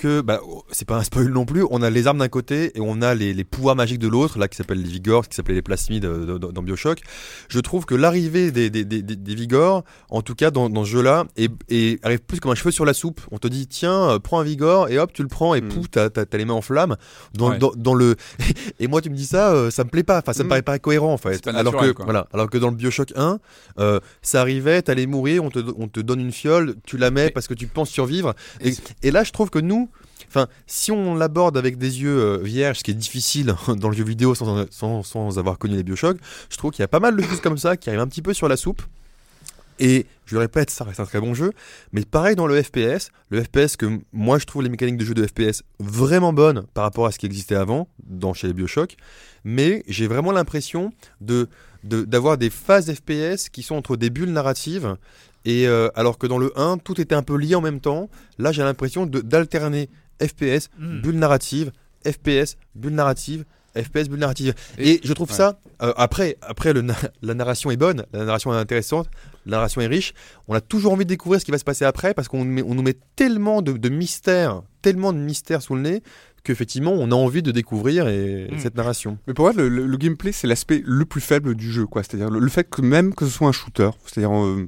que bah, oh, c'est pas un spoil non plus. On a les armes d'un côté et on a les, les pouvoirs magiques de l'autre, là qui s'appellent les Vigors, qui s'appelaient les plasmides euh, dans, dans Bioshock. Je trouve que l'arrivée des, des, des, des- Vigors, en tout cas dans, dans ce jeu-là, est, est- arrive plus comme un cheveu sur la soupe. On te dit tiens, euh, prends un Vigor et hop, tu le prends et Mm. pouf, t'as les mains en flammes. Dans, Ouais. dans, dans le [laughs] et moi tu me dis ça, euh, ça me plaît pas. Enfin, ça me Mm. paraît pas cohérent en fait. pas alors que quoi. voilà, alors que dans le Bioshock 1, euh, ça arrivait, t'allais mourir, on te, on te donne une fiole, tu la mets parce que tu penses survivre. Et là, je trouve que nous, enfin, si on l'aborde avec des yeux euh, vierges, ce qui est difficile [laughs] dans le jeu vidéo sans, sans, avoir connu les Bioshock, je trouve qu'il y a pas mal de choses comme ça qui arrivent un petit peu sur la soupe. Et je le répète, ça reste un très bon jeu. Mais pareil dans le FPS, le FPS que moi je trouve les mécaniques de jeu de FPS vraiment bonnes par rapport à ce qui existait avant dans chez les Bioshock. Mais j'ai vraiment l'impression de d'avoir des phases FPS qui sont entre des bulles narratives et euh, alors que dans le 1 tout était un peu lié en même temps. Là j'ai l'impression d'alterner FPS, Mm. bulle narrative, FPS, bulle narrative. FPS bulle narrative et, Et- je trouve ouais. ça euh, après après le na- la narration est bonne la narration est intéressante la narration est riche on a toujours envie de découvrir ce qui va se passer après parce qu'on nous met- on nous met tellement de, de mystères, tellement de mystères sous le nez qu'effectivement on a envie de découvrir et, Mm. cette narration. Mais pour moi, le, le- le gameplay, c'est l'aspect le plus faible du jeu, quoi. C'est-à-dire le, le fait que même que ce soit un shooter, c'est-à-dire, euh,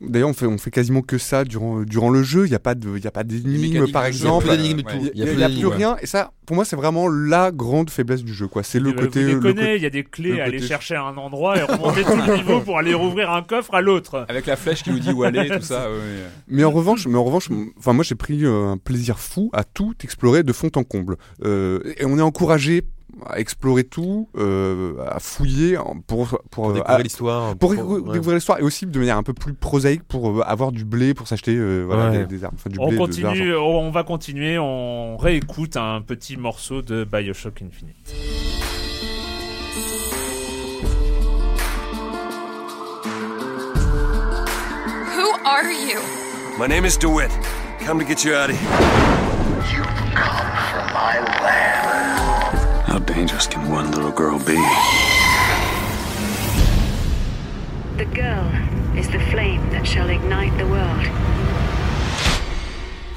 d'ailleurs, on fait, on fait quasiment que ça durant, durant le jeu. Il n'y a pas de, il y a pas d'énigmes, par exemple. Il n'y a, plus rien. Et ça, pour moi, c'est vraiment la grande faiblesse du jeu, quoi. C'est le côté. vous déconnez, il y a des clés à aller chercher à un endroit et remonter tout le [laughs] niveau pour aller rouvrir un coffre à l'autre. Avec la flèche qui nous dit où aller, tout ça. [laughs] Mais en revanche, mais en revanche, moi j'ai pris euh, un plaisir fou à tout explorer de fond en comble. Euh, et on est encouragé à explorer tout, euh, à fouiller en- pour pour, pour euh, découvrir l'histoire. pour pour- décou- ouais. découvrir l'histoire et aussi de manière un peu plus prosaïque pour euh, avoir du blé pour s'acheter euh, voilà, Ouais. des, des armes, enfin du On blé, de- de continue, on on va continuer, on réécoute un petit morceau de Bioshock Infinite. Who are you? My name is DeWitt. Come to get you out of here. You've come from my land. How dangerous can one little girl be? The girl is the flame that shall ignite the world.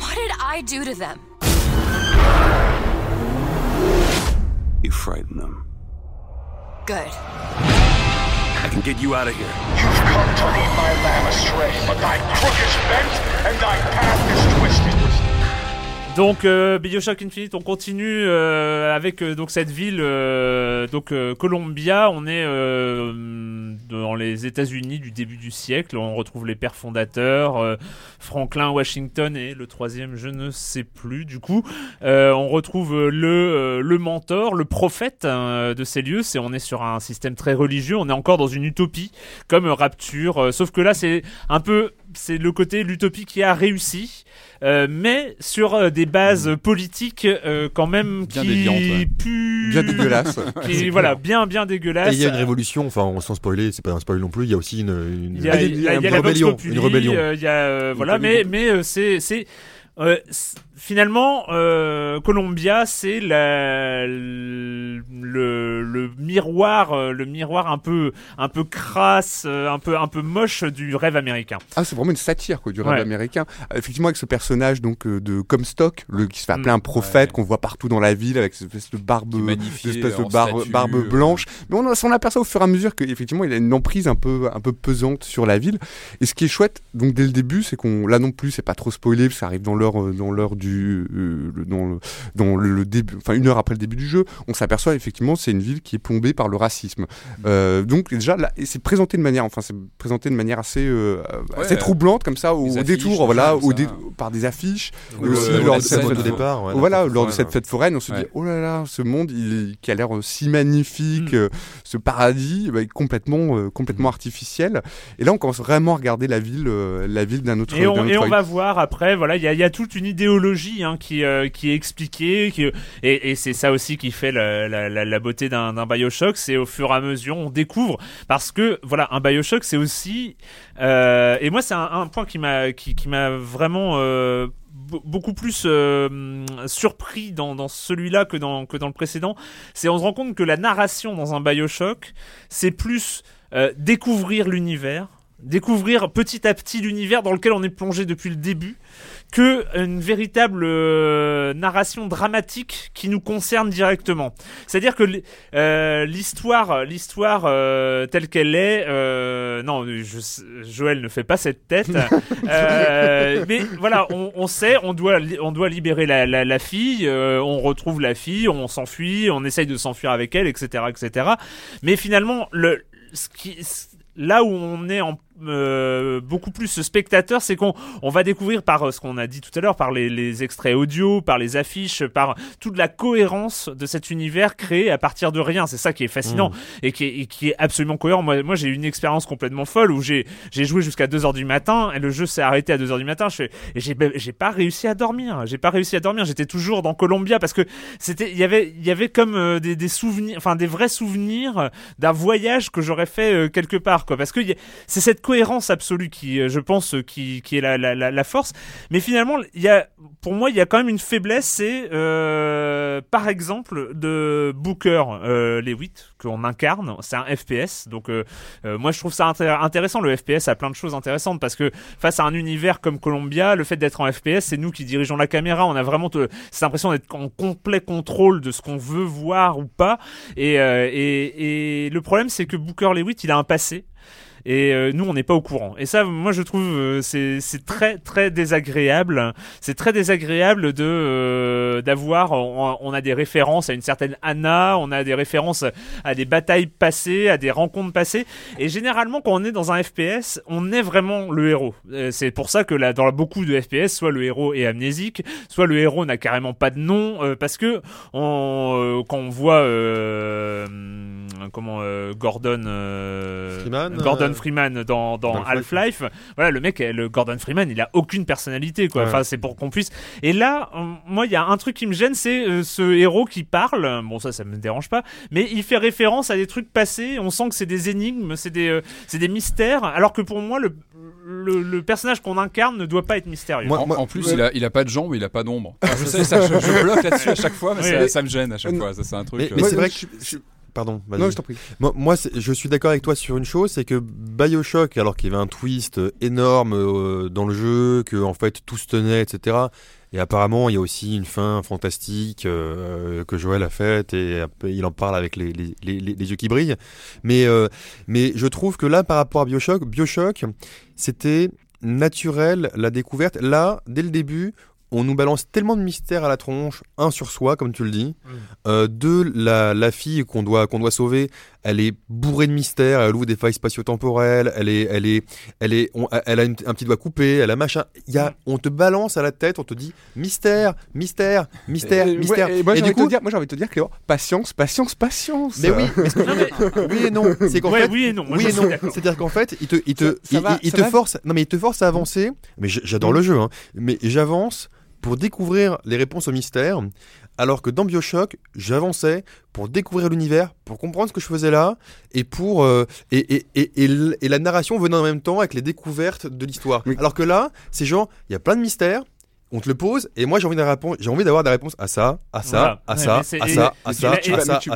What did I do to them? You frightened them. Good. I can get you out of here. You've come to lead my lamb astray, but thy crook is bent and thy path is twisted. Donc euh, Bioshock Infinite, on continue euh, avec euh, donc cette ville, euh, donc euh, Columbia. On est euh, dans les États-Unis du début du siècle. On retrouve les pères fondateurs, Franklin, Washington et le troisième, je ne sais plus. Du coup, on retrouve le le mentor, le prophète hein, de ces lieux. C'est on est sur un système très religieux. On est encore dans une utopie comme Rapture, sauf que là c'est un peu c'est le côté l'utopie qui a réussi. Euh, mais sur euh, des bases politiques euh, quand même Bien qui ouais. puent- bien dégueulasse. [laughs] qui, voilà, bien bien Et dégueulasse. il y a une révolution, enfin sans spoiler, c'est pas un spoil non plus, il y a aussi une, une, Il y a, il y a- il y a une la Vox rébellion, Populi, une rébellion. il y a euh, Une voilà, mais mais euh, c'est c'est euh, finalement euh, Columbia, c'est la le, le miroir euh, le miroir un peu un peu crasse, euh, un peu un peu moche du rêve américain. Ah, c'est vraiment une satire quoi, du rêve Ouais. américain. Euh, Effectivement, avec ce personnage donc de Comstock, le, qui se fait appeler Mm, un prophète ouais. qu'on voit partout dans la ville avec cette espèce de barbe, espèce de statue, euh. blanche. Mais on s'en aperçoit au fur et à mesure qu'effectivement, il a une emprise un peu, un peu pesante sur la ville. Et ce qui est chouette, donc dès le début, c'est qu'on là non plus, c'est pas trop spoilé, parce que ça arrive dans l'heure, dans l'heure du euh, le- dans le dans le début, enfin une heure après le début du jeu, on s'aperçoit effectivement c'est une ville qui est plombée par le racisme. Euh, donc déjà c'est présenté de manière, enfin c'est présenté de manière assez euh, assez troublante comme ça au, détour, voilà, au dé- par des affiches. Aussi le- lors de cette fête départ, ouais, voilà, lors de foraine, cette fête foraine, on se dit oh là là, ce monde il- qui a l'air si magnifique, Mm. euh, ce paradis bah, est complètement euh, complètement artificiel. Et là, on commence vraiment à regarder la ville, euh, la ville d'un autre. Et on, d'un et autre on va voir après, voilà, il y a, il y a toute une idéologie hein, qui, euh, qui est expliquée, qui, et, c'est ça aussi qui fait la, beauté d'un Bioshock, c'est au fur et à mesure on découvre, parce que voilà, un Bioshock c'est aussi, euh, et moi c'est un, point qui m'a vraiment euh, be- beaucoup plus surpris dans, celui-là que dans, le précédent, c'est on se rend compte que la narration dans un Bioshock, c'est plus découvrir l'univers, découvrir petit à petit l'univers dans lequel on est plongé depuis le début, que une véritable euh, narration dramatique qui nous concerne directement. C'est-à-dire que euh, l'histoire, l'histoire euh, telle qu'elle est, euh, non, je- Joël ne fait pas cette tête, [laughs] Euh, mais voilà, on, on sait, on doit, on doit libérer la, la, la fille, euh, on retrouve la fille, on s'enfuit, on essaye de s'enfuir avec elle, etc., etc. Mais finalement, le, ce qui, là où on est en euh, beaucoup plus spectateur, c'est qu'on on va découvrir par euh, ce qu'on a dit tout à l'heure, par les, les extraits audio, par les affiches, par toute la cohérence de cet univers créé à partir de rien. C'est ça qui est fascinant et, qui est, et qui est absolument cohérent. Moi, moi j'ai eu une expérience complètement folle où j'ai joué jusqu'à 2h du matin et le jeu s'est arrêté à 2h du matin. Je j'ai pas réussi à dormir. J'ai pas réussi à dormir. J'étais toujours dans Columbia parce que c'était il y avait il y avait comme euh, des, des souvenirs, enfin des vrais souvenirs d'un voyage que j'aurais fait euh, quelque part quoi. Parce que c'est cette cohérence absolue qui, euh, je pense, euh, qui, qui est la, la, la, force. Mais finalement, il y a, pour moi, il y a quand même une faiblesse, c'est euh, par exemple de Booker euh, Lewitt qu'on incarne. C'est un FPS, donc euh, euh, moi je trouve ça intér- intéressant. Le FPS a plein de choses intéressantes parce que face à un univers comme Columbia, le fait d'être en FPS, c'est nous qui dirigeons la caméra. On a vraiment te- cette impression d'être en complet contrôle de ce qu'on veut voir ou pas. Et, et, et le problème, c'est que Booker Lewitt, il a un passé et euh, nous on n'est pas au courant. Et ça moi je trouve euh, c'est très très désagréable. C'est très désagréable de euh, d'avoir on, a des références à une certaine Anna on a des références à des batailles passées à des rencontres passées. Et généralement quand on est dans un FPS on est vraiment le héros. Euh, c'est pour ça que là dans beaucoup de FPS soit le héros est amnésique soit le héros n'a carrément pas de nom euh, parce que on, euh, quand on voit comment euh, Gordon euh, Freeman, Gordon euh, Freeman dans, dans Half-Life. Voilà le mec le Gordon Freeman il a aucune personnalité quoi Ouais. enfin c'est pour qu'on puisse et là moi il y a un truc qui me gêne c'est euh, ce héros qui parle bon ça ça me dérange pas mais il fait référence à des trucs passés on sent que c'est des énigmes c'est des euh, c'est des mystères alors que pour moi le le, le personnage qu'on incarne ne doit pas être mystérieux Moi- En, moi- en plus, ouais. il, a, il a pas de jambes, il a pas d'ombre. Enfin, je sais, ça, je, je bloque là-dessus à chaque fois, mais Oui, ça, mais- ça me gêne à chaque fois. Ça, c'est un truc. Mais, euh, c'est vrai que je- je- Pardon. Non, je t'en prie. Moi, je suis d'accord avec toi sur une chose, c'est que Bioshock, alors qu'il y avait un twist euh, énorme euh, dans le jeu, que en fait tout se tenait, etc. Et apparemment, il y a aussi une fin fantastique euh, que Joël a faite et il en parle avec les, les, les, les- les yeux qui brillent. Mais, euh, mais je trouve que là, par rapport à Bioshock, Bioshock, c'était naturel la découverte. Là, dès le début, on nous balance tellement de mystères à la tronche, un sur soi, comme tu le dis. Euh, deux, la, la fille qu'on doit, qu'on doit sauver, elle est bourrée de mystères, elle ouvre des failles spatio-temporelles, elle est, elle est, elle est, on- elle a une- un petit doigt coupé, elle a machin. Il y a, on te balance à la tête, on te dit mystère, mystère, mystère, Et- mystère. ouais, et moi, Et du envie de coup, te dire, moi, j'ai envie de te dire, Cléo, patience, patience, patience. mais oui, mais que dire- oui et non, c'est qu'en Ouais, fait, oui et non moi, oui et non. d'accord. C'est-à-dire qu'en fait, il te, il te, Ça- ça il, va- il ça te va force, non mais il te force à avancer. Mais j'adore le jeu, hein. Mais j'avance pour découvrir les réponses aux mystères, alors que dans Bioshock, j'avançais pour découvrir l'univers, pour comprendre ce que je faisais là, et pour euh, et, et, et, et la narration venait en même temps avec les découvertes de l'histoire. Oui. Alors que là, c'est genre, il y a plein de mystères. On te le pose et moi j'ai envie d'avoir j'ai envie d'avoir des réponses à ça, à ça, à ça, à ça, à ça, à ça,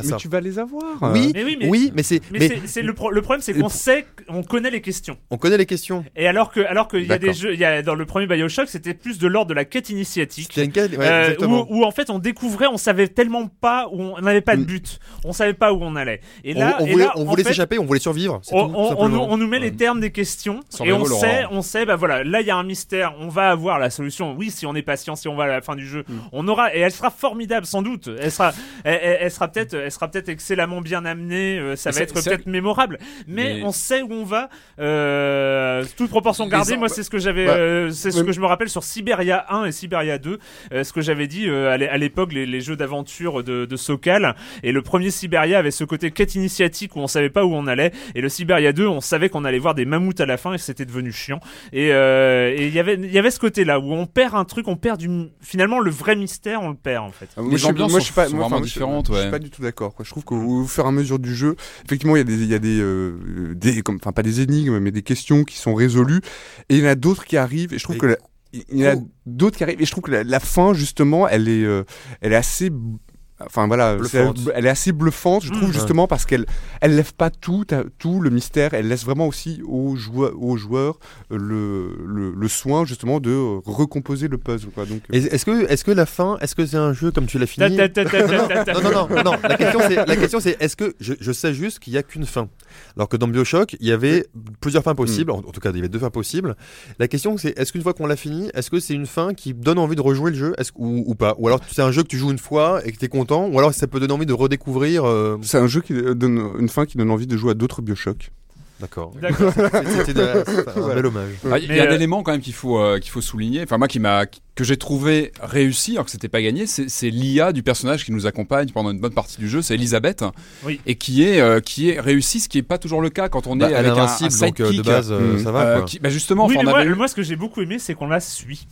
mais tu vas les avoir. Oui, Mais oui, mais- oui, mais c'est mais, le, pro- le problème c'est qu'on sait on connaît les questions on connaît les questions. Et alors que, alors qu'il y a des D'accord. jeux, il y a, dans le premier Bioshock, c'était plus de l'ordre de la quête initiatique. C'était une quête- ouais, euh, où, où, en fait on découvrait, on savait tellement pas où on n'avait pas de Mm. but, on savait pas où on allait. Et On- là, on, et voulait, là, on voulait s'échapper, on voulait survivre. on, tout, on- nous, met les termes des questions et on sait, on sait, bah voilà, là il y a un mystère, on va avoir la solution. Oui, si on est patient, si on va à la fin du jeu, on aura et elle sera formidable sans doute. Elle sera, elle, sera peut-être, elle sera peut-être excellemment bien amenée. euh, ça Mais va être peut-être mémorable. Mais, Mais- on sait où on va. Euh, toute proportion gardée. Moi, c'est ce que j'avais, Bah, euh, c'est ce que je me rappelle sur Siberia 1 et Siberia 2. euh, ce que j'avais dit euh, à l'é- à l'époque, les, les jeux d'aventure de, de Sokal. Et le premier Siberia avait ce côté quête initiatique où on savait pas où on allait. Et le Siberia 2, on savait qu'on allait voir des mammouths à la fin et c'était devenu chiant. Et euh, il y avait, il y avait ce côté-là où on perd un truc, on perd du, finalement le vrai mystère, on le perd en fait. Ah, Les moi, je ambiances moi, je suis pas, sont moi, vraiment je- différentes, Je, ouais. suis pas du tout d'accord. Je trouve qu'au fur et à mesure du jeu, effectivement, il y a des, il y a des, euh, des, comme, enfin pas des énigmes, mais des questions qui sont résolues, et il y en a d'autres qui arrivent. Et je trouve Et- que la- il y en a Oh. d'autres qui arrivent. Et je trouve que la, la fin, justement, elle est, euh, elle est assez. Enfin voilà, elle est assez bluffante, je trouve Mmh. justement parce qu'elle, elle lève pas tout, tout le mystère, elle laisse vraiment aussi aux joueurs, aux joueurs euh, le, le, le soin justement de recomposer le puzzle. Quoi. Donc, euh, Est-ce que, est-ce que la fin, est-ce que c'est un jeu comme tu l'as fini? Ta- ta- ta- [laughs] non, non, non, non, non. La question, c'est, la question, c'est, est-ce que je, je sais juste qu'il y a qu'une fin, alors que dans Bioshock, il y avait plusieurs fins possibles. En, en tout cas, il y avait deux fins possibles. La question, c'est, est-ce qu'une fois qu'on l'a fini, est-ce que c'est une fin qui donne envie de rejouer le jeu, est-ce, ou, ou pas? Ou alors c'est un jeu que tu joues une fois et que t'es content, ou alors ça peut donner envie de redécouvrir. euh, c'est un jeu qui donne une fin qui donne envie de jouer à d'autres Bioshock. D'accord. [laughs] C'était de- un bel hommage. Ah, Il y a un euh, élément quand même qu'il faut euh, qu'il faut souligner. Enfin moi qui m'a que j'ai trouvé réussi alors que c'était pas gagné, c'est l'IA du personnage qui nous accompagne pendant une bonne partie du jeu, c'est Elisabeth Oui. et qui est euh, qui est réussi, ce qui est pas toujours le cas quand on Bah, est est avec un, un donc euh, de sidekick. base, euh, Mm. ça va. euh, quoi. qui- bah justement, oui, enfin, mais on moi, avait- moi, ce que j'ai beaucoup aimé, c'est qu'on la suit.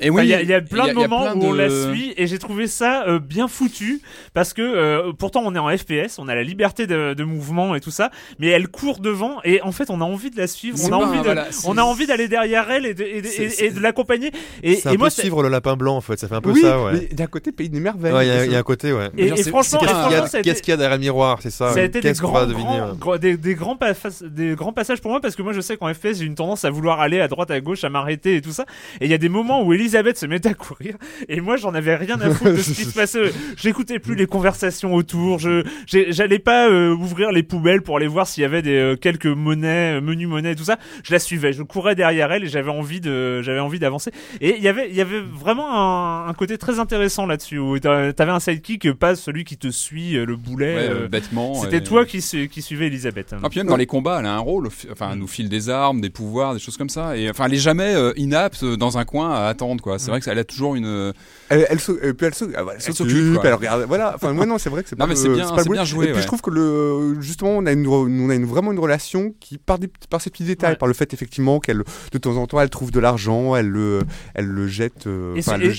Et Enfin, oui, Il y, a- il y a plein y de a- moments plein où on la suit et j'ai trouvé ça euh, bien foutu parce que euh, pourtant on est en FPS, on a la liberté de, de mouvement et tout ça, mais elle court devant et en fait on a envie de la suivre, on a pas- envie de, voilà, c'est- on a envie d'aller derrière elle et de, et et- et de l'accompagner. Et, C'est et un moi suivre le lapin blanc en fait, ça fait un peu oui, ça, ouais. d'un côté, Pays des Merveilles. Ouais, il y a- il y, a un côté, ouais. et, franchement, Qu'est-ce qu'il y a, derrière le miroir, c'est ça ça a été des Qu'est-ce qu'on grands, ouais. des, grands pas- des grands passages pour moi parce que moi je sais qu'en FPS j'ai une tendance à vouloir aller à droite à gauche à m'arrêter et tout ça et il y a des moments où Elisabeth se met à courir et moi j'en avais rien à foutre de ce qui [laughs] se passait j'écoutais plus les conversations autour je j'allais pas euh, ouvrir les poubelles pour aller voir s'il y avait des euh, quelques monnaies euh, menus monnaies et tout ça je la suivais je courais derrière elle et j'avais envie de j'avais envie d'avancer et il y avait il y avait vraiment un, un côté très intéressant là-dessus où t'a- t'avais un sidekick pas celui qui te suit euh, le boulet ouais, euh, bêtement. c'était et- toi qui, su- qui suivais Elisabeth. Ah, puis même dans les combats, elle a un rôle. Enfin, elle nous file des armes, des pouvoirs, des choses comme ça. Et enfin, elle est jamais euh, inapte dans un coin à attendre, quoi. C'est vrai qu'elle a toujours une. euh, Elle, elle, puis elle, elle Elle s'occupe, s'occupe, quoi. elle regarde. Voilà. Enfin, moi non, c'est vrai que c'est Non, pas. mais c'est bien- bien joué, Et puis ouais. je trouve que le, justement, on a une, on a une vraiment une relation qui par des, par ces petits détails, Ouais. par le fait effectivement qu'elle, de temps en temps, elle trouve de l'argent, elle le, elle le jette. euh, elle euh,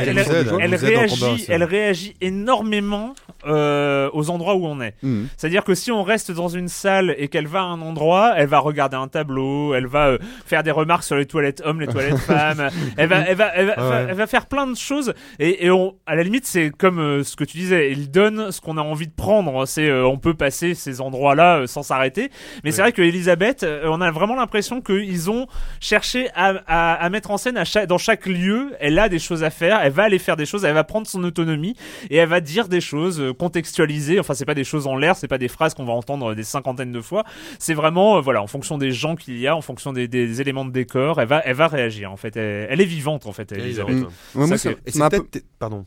elle, elle réagit, aussi. elle réagit énormément euh, aux endroits où on est. Mhm. C'est-à-dire que si on reste dans une salle et qu'elle va à un endroit, elle va regarder un tableau, elle va euh, faire des remarques sur les toilettes hommes, les toilettes [laughs] femmes, elle va, elle va, elle va, Ah ouais. elle va faire plein de choses. Et, et on, à la limite, c'est comme euh, ce que tu disais, il donne ce qu'on a envie de prendre. C'est, euh, on peut passer ces endroits-là euh, sans s'arrêter. Mais c'est vrai que Elisabeth, euh, on a vraiment l'impression qu'ils ont cherché à, à, à mettre en scène à chaque, dans chaque lieu, elle a des choses à faire, elle va aller faire des choses, elle va prendre son autonomie et elle va dire des choses euh, contextualisées. Enfin, c'est pas des choses en l'air, c'est pas des phrases qu'on va entendre des cinquantaines de fois. C'est vraiment, euh, voilà, en fonction des gens qu'il y a, en fonction des, des éléments de décor, elle va, elle va réagir. En fait, elle, elle est vivante en fait, Elisabeth. Elisabeth, Ouais, c'est- peut-être. Pardon.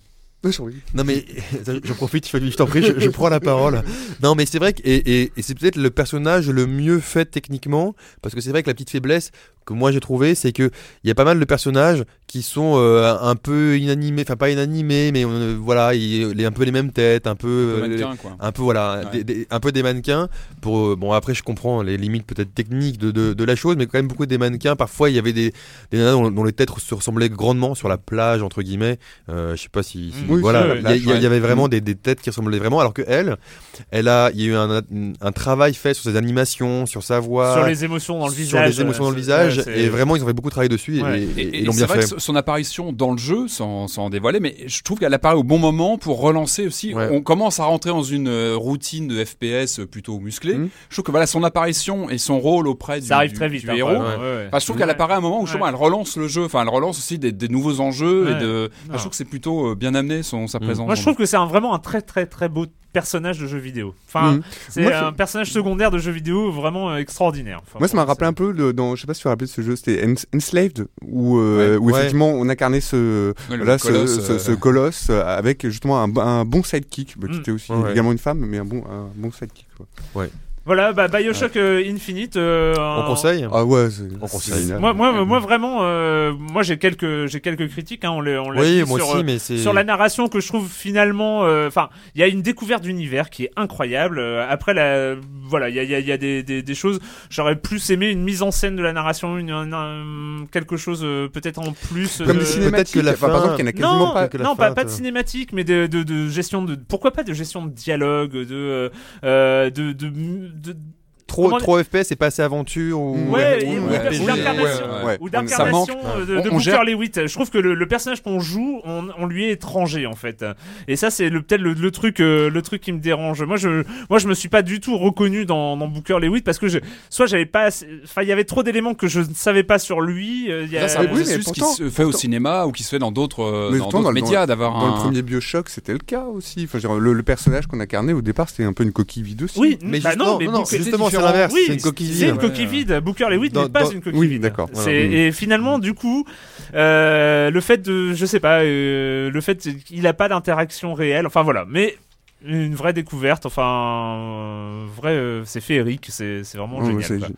Non mais [laughs] je profite, je t'en prie, je, je prends la parole. Non mais c'est vrai que et, et, et c'est peut-être le personnage le mieux fait techniquement parce que c'est vrai que la petite faiblesse que moi j'ai trouvé c'est que il y a pas mal de personnages qui sont euh, un peu inanimés, enfin pas inanimés mais euh, voilà, il, les, un peu les mêmes têtes, un peu le euh, mannequin, quoi. un peu voilà, Ouais. des- des- un peu des mannequins. Pour euh, bon après je comprends les limites peut-être techniques de, de, de la chose, mais quand même beaucoup des mannequins. Parfois il y avait des, des nanas dont, dont les têtes se ressemblaient grandement sur la plage entre guillemets. Euh, je sais pas si, si- Oui, voilà, sur il y y, y avait vraiment des, des têtes qui ressemblaient vraiment, alors que elle, elle a, il y a eu un, un travail fait sur ses animations, sur sa voix, Sur les émotions dans le sur visage. les émotions dans le visage, et vraiment ils ont fait beaucoup travaillé dessus et- Ouais. et, Et, et et c'est bien vrai fait. que son apparition dans le jeu, sans, sans dévoiler, mais je trouve qu'elle apparaît au bon moment pour relancer aussi. Ouais. On commence à rentrer dans une euh, routine de FPS plutôt musclée. Mhm. Je trouve que voilà son apparition et son rôle auprès du, Ça arrive du- très vite. du hein, héros. quand même, ouais, ouais. Enfin, je trouve Ouais. qu'elle apparaît à un moment où justement elle relance le jeu. Enfin, elle relance aussi des, des nouveaux enjeux Ouais. et de. enfin, Non. je trouve que c'est plutôt euh, bien amené son sa Mm. présence. Moi, je trouve que c'est vraiment un très très très beau personnage de jeu vidéo. Enfin, Mhm. c'est Moi, un je- personnage secondaire de jeu vidéo vraiment euh, extraordinaire. Enfin, Moi, ça m'a rappelé un peu le, dans, je sais pas si tu te rappelles de ce jeu, c'était Ens- Enslaved, où, euh, Ouais. où Ouais. effectivement on incarnait ce, Ouais, voilà, ce- colosse, ce, euh, ce colosse avec justement un, un bon sidekick, bah, qui Mm. était aussi Ouais, ouais. également une femme, mais un bon, un bon sidekick. quoi. Voilà, bah, Bioshock euh, Infinite. euh, On conseille Ah ouais, c'est On c'est conseille. génial. Moi, moi, moi vraiment, euh, moi j'ai quelques, j'ai quelques critiques. Hein, on l'a, on l'a Oui, dit moi sur, aussi, euh, mais c'est. sur la narration que je trouve finalement euh, enfin il y a une découverte d'univers qui est incroyable Euh, après la voilà il y a, il y a- il y a des, des, des choses j'aurais plus aimé une mise en scène de la narration une, un- un- quelque chose euh, peut-être en plus Comme euh, des cinématiques, que la enfin, par fin- exemple, y en a quasiment non, pas. que la non fin, pas, pas de toi. cinématique, mais de, de, de gestion de. Pourquoi pas de gestion de dialogue, de. euh, euh, de, de, de- Trop, comment- trop FPS et pas assez aventure ou. Ouais, ou- d'incarnation, ou d'incarnation manque. de, On- de on Booker Lewitt. Je trouve que le, le personnage qu'on joue, on, on lui est étranger en fait. Et ça, c'est le- peut-être le, le truc, euh, le truc qui me dérange. Moi, je, moi, je me suis pas du tout reconnu dans, dans Booker Lewitt parce que je, soit j'avais pas, enfin, il y avait trop d'éléments que je ne savais pas sur lui. euh, il y a- Ça, c'est un oui, processus pourtant- qui se fait au cinéma ou qui se fait dans d'autres euh, Mais dans pourtant, d'autres dans le- médias d'avoir Dans le un. premier Bioshock, c'était le cas aussi. Enfin, dire, le, le personnage qu'on incarnait au départ, c'était un peu une coquille vide aussi. Oui, Mais bah justement- non, mais non, justement, c'est différent. l'inverse. Oui, c'est une coquille C'est vide. une coquille vide. Booker Lewitt n'est pas dans- une coquille oui, vide. d'accord, C'est- voilà. Et finalement, du coup, euh, le fait de, je sais pas, euh, le fait qu'il a pas d'interaction réelle. Enfin voilà, mais une vraie découverte. Enfin, euh, vrai, euh, c'est féerique. C'est c'est vraiment génial.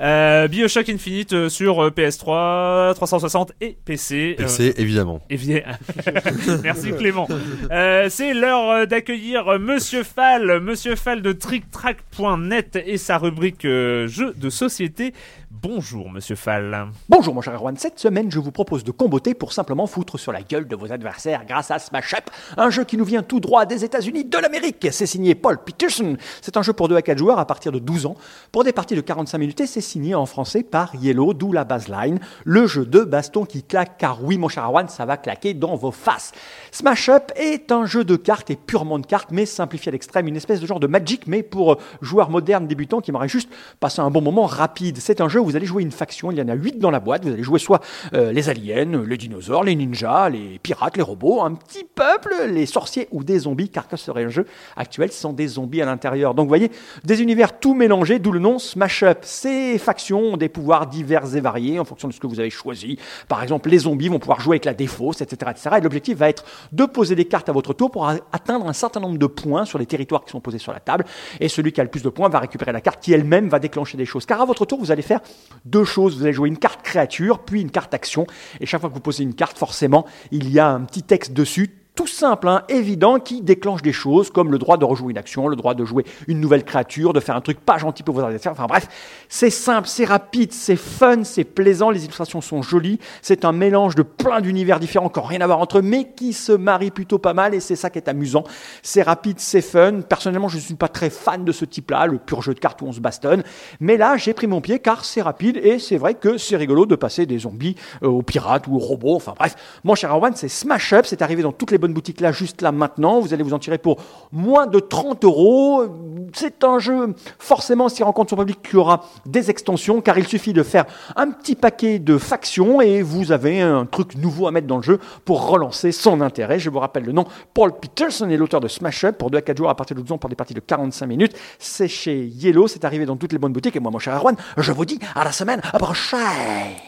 Euh, Bioshock Infinite euh, sur euh, PS3, 360 et PC. euh, PC, évidemment. [laughs] [laughs] Merci Clément. Euh, c'est l'heure d'accueillir Monsieur Fall, Monsieur Fall de TrickTrack.net et sa rubrique euh, jeux de société. Bonjour Monsieur Fall. Bonjour mon cher Erwan, cette semaine je vous propose de comboter pour simplement foutre sur la gueule de vos adversaires grâce à Smash Up, un jeu qui nous vient tout droit des États-Unis de l'Amérique. C'est signé Paul Peterson. C'est un jeu pour 2 à 4 joueurs à partir de 12 ans pour des parties de 45 minutes c'est signé en français par Yellow, d'où la baseline, le jeu de baston qui claque car oui mon cher Erwan, ça va claquer dans vos faces. Smash Up est un jeu de cartes et purement de cartes mais simplifié à l'extrême, une espèce de genre de Magic mais pour joueurs modernes débutants qui m'auraient juste passé un bon moment rapide. C'est un jeu vous allez jouer une faction, il y en a 8 dans la boîte, vous allez jouer soit euh, les aliens, les dinosaures, les ninjas, les pirates, les robots, un petit peuple, les sorciers ou des zombies, car que serait un jeu actuel sans des zombies à l'intérieur. Donc vous voyez, des univers tout mélangés, d'où le nom Smash Up. Ces factions ont des pouvoirs divers et variés en fonction de ce que vous avez choisi. Par exemple, les zombies vont pouvoir jouer avec la défausse, etc. etc. Et l'objectif va être de poser des cartes à votre tour pour atteindre un certain nombre de points sur les territoires qui sont posés sur la table. Et celui qui a le plus de points va récupérer la carte qui elle-même va déclencher des choses. Car à votre tour, vous allez faire deux choses. Vous allez jouer une carte créature, puis une carte action. Et chaque fois que vous posez une carte, forcément, il y a un petit texte dessus tout simple, hein, évident, qui déclenche des choses comme le droit de rejouer une action, le droit de jouer une nouvelle créature, de faire un truc pas gentil pour vos adversaires. Enfin bref, c'est simple, c'est rapide, c'est fun, c'est plaisant, les illustrations sont jolies. C'est un mélange de plein d'univers différents qui n'ont rien à voir entre eux, mais qui se marient plutôt pas mal et c'est ça qui est amusant. C'est rapide, c'est fun. Personnellement, je ne suis pas très fan de ce type-là, le pur jeu de cartes où on se bastonne. Mais là, j'ai pris mon pied car c'est rapide et c'est vrai que c'est rigolo de passer des zombies euh, aux pirates ou aux robots. Enfin bref, mon cher Arwan, c'est Smash Up. C'est arrivé dans toutes les bonnes boutiques là, juste là maintenant. Vous allez vous en tirer pour moins de 30 euros. C'est un jeu, forcément, s'il rencontre son public, qui aura des extensions car il suffit de faire un petit paquet de factions et vous avez un truc nouveau à mettre dans le jeu pour relancer son intérêt. Je vous rappelle le nom. Paul Peterson est l'auteur de Smash Up pour 2 à 4 jours à partir de 12 ans pour des parties de 45 minutes. C'est chez Yellow. C'est arrivé dans toutes les bonnes boutiques. Et moi, mon cher Erwan, je vous dis à la semaine prochaine.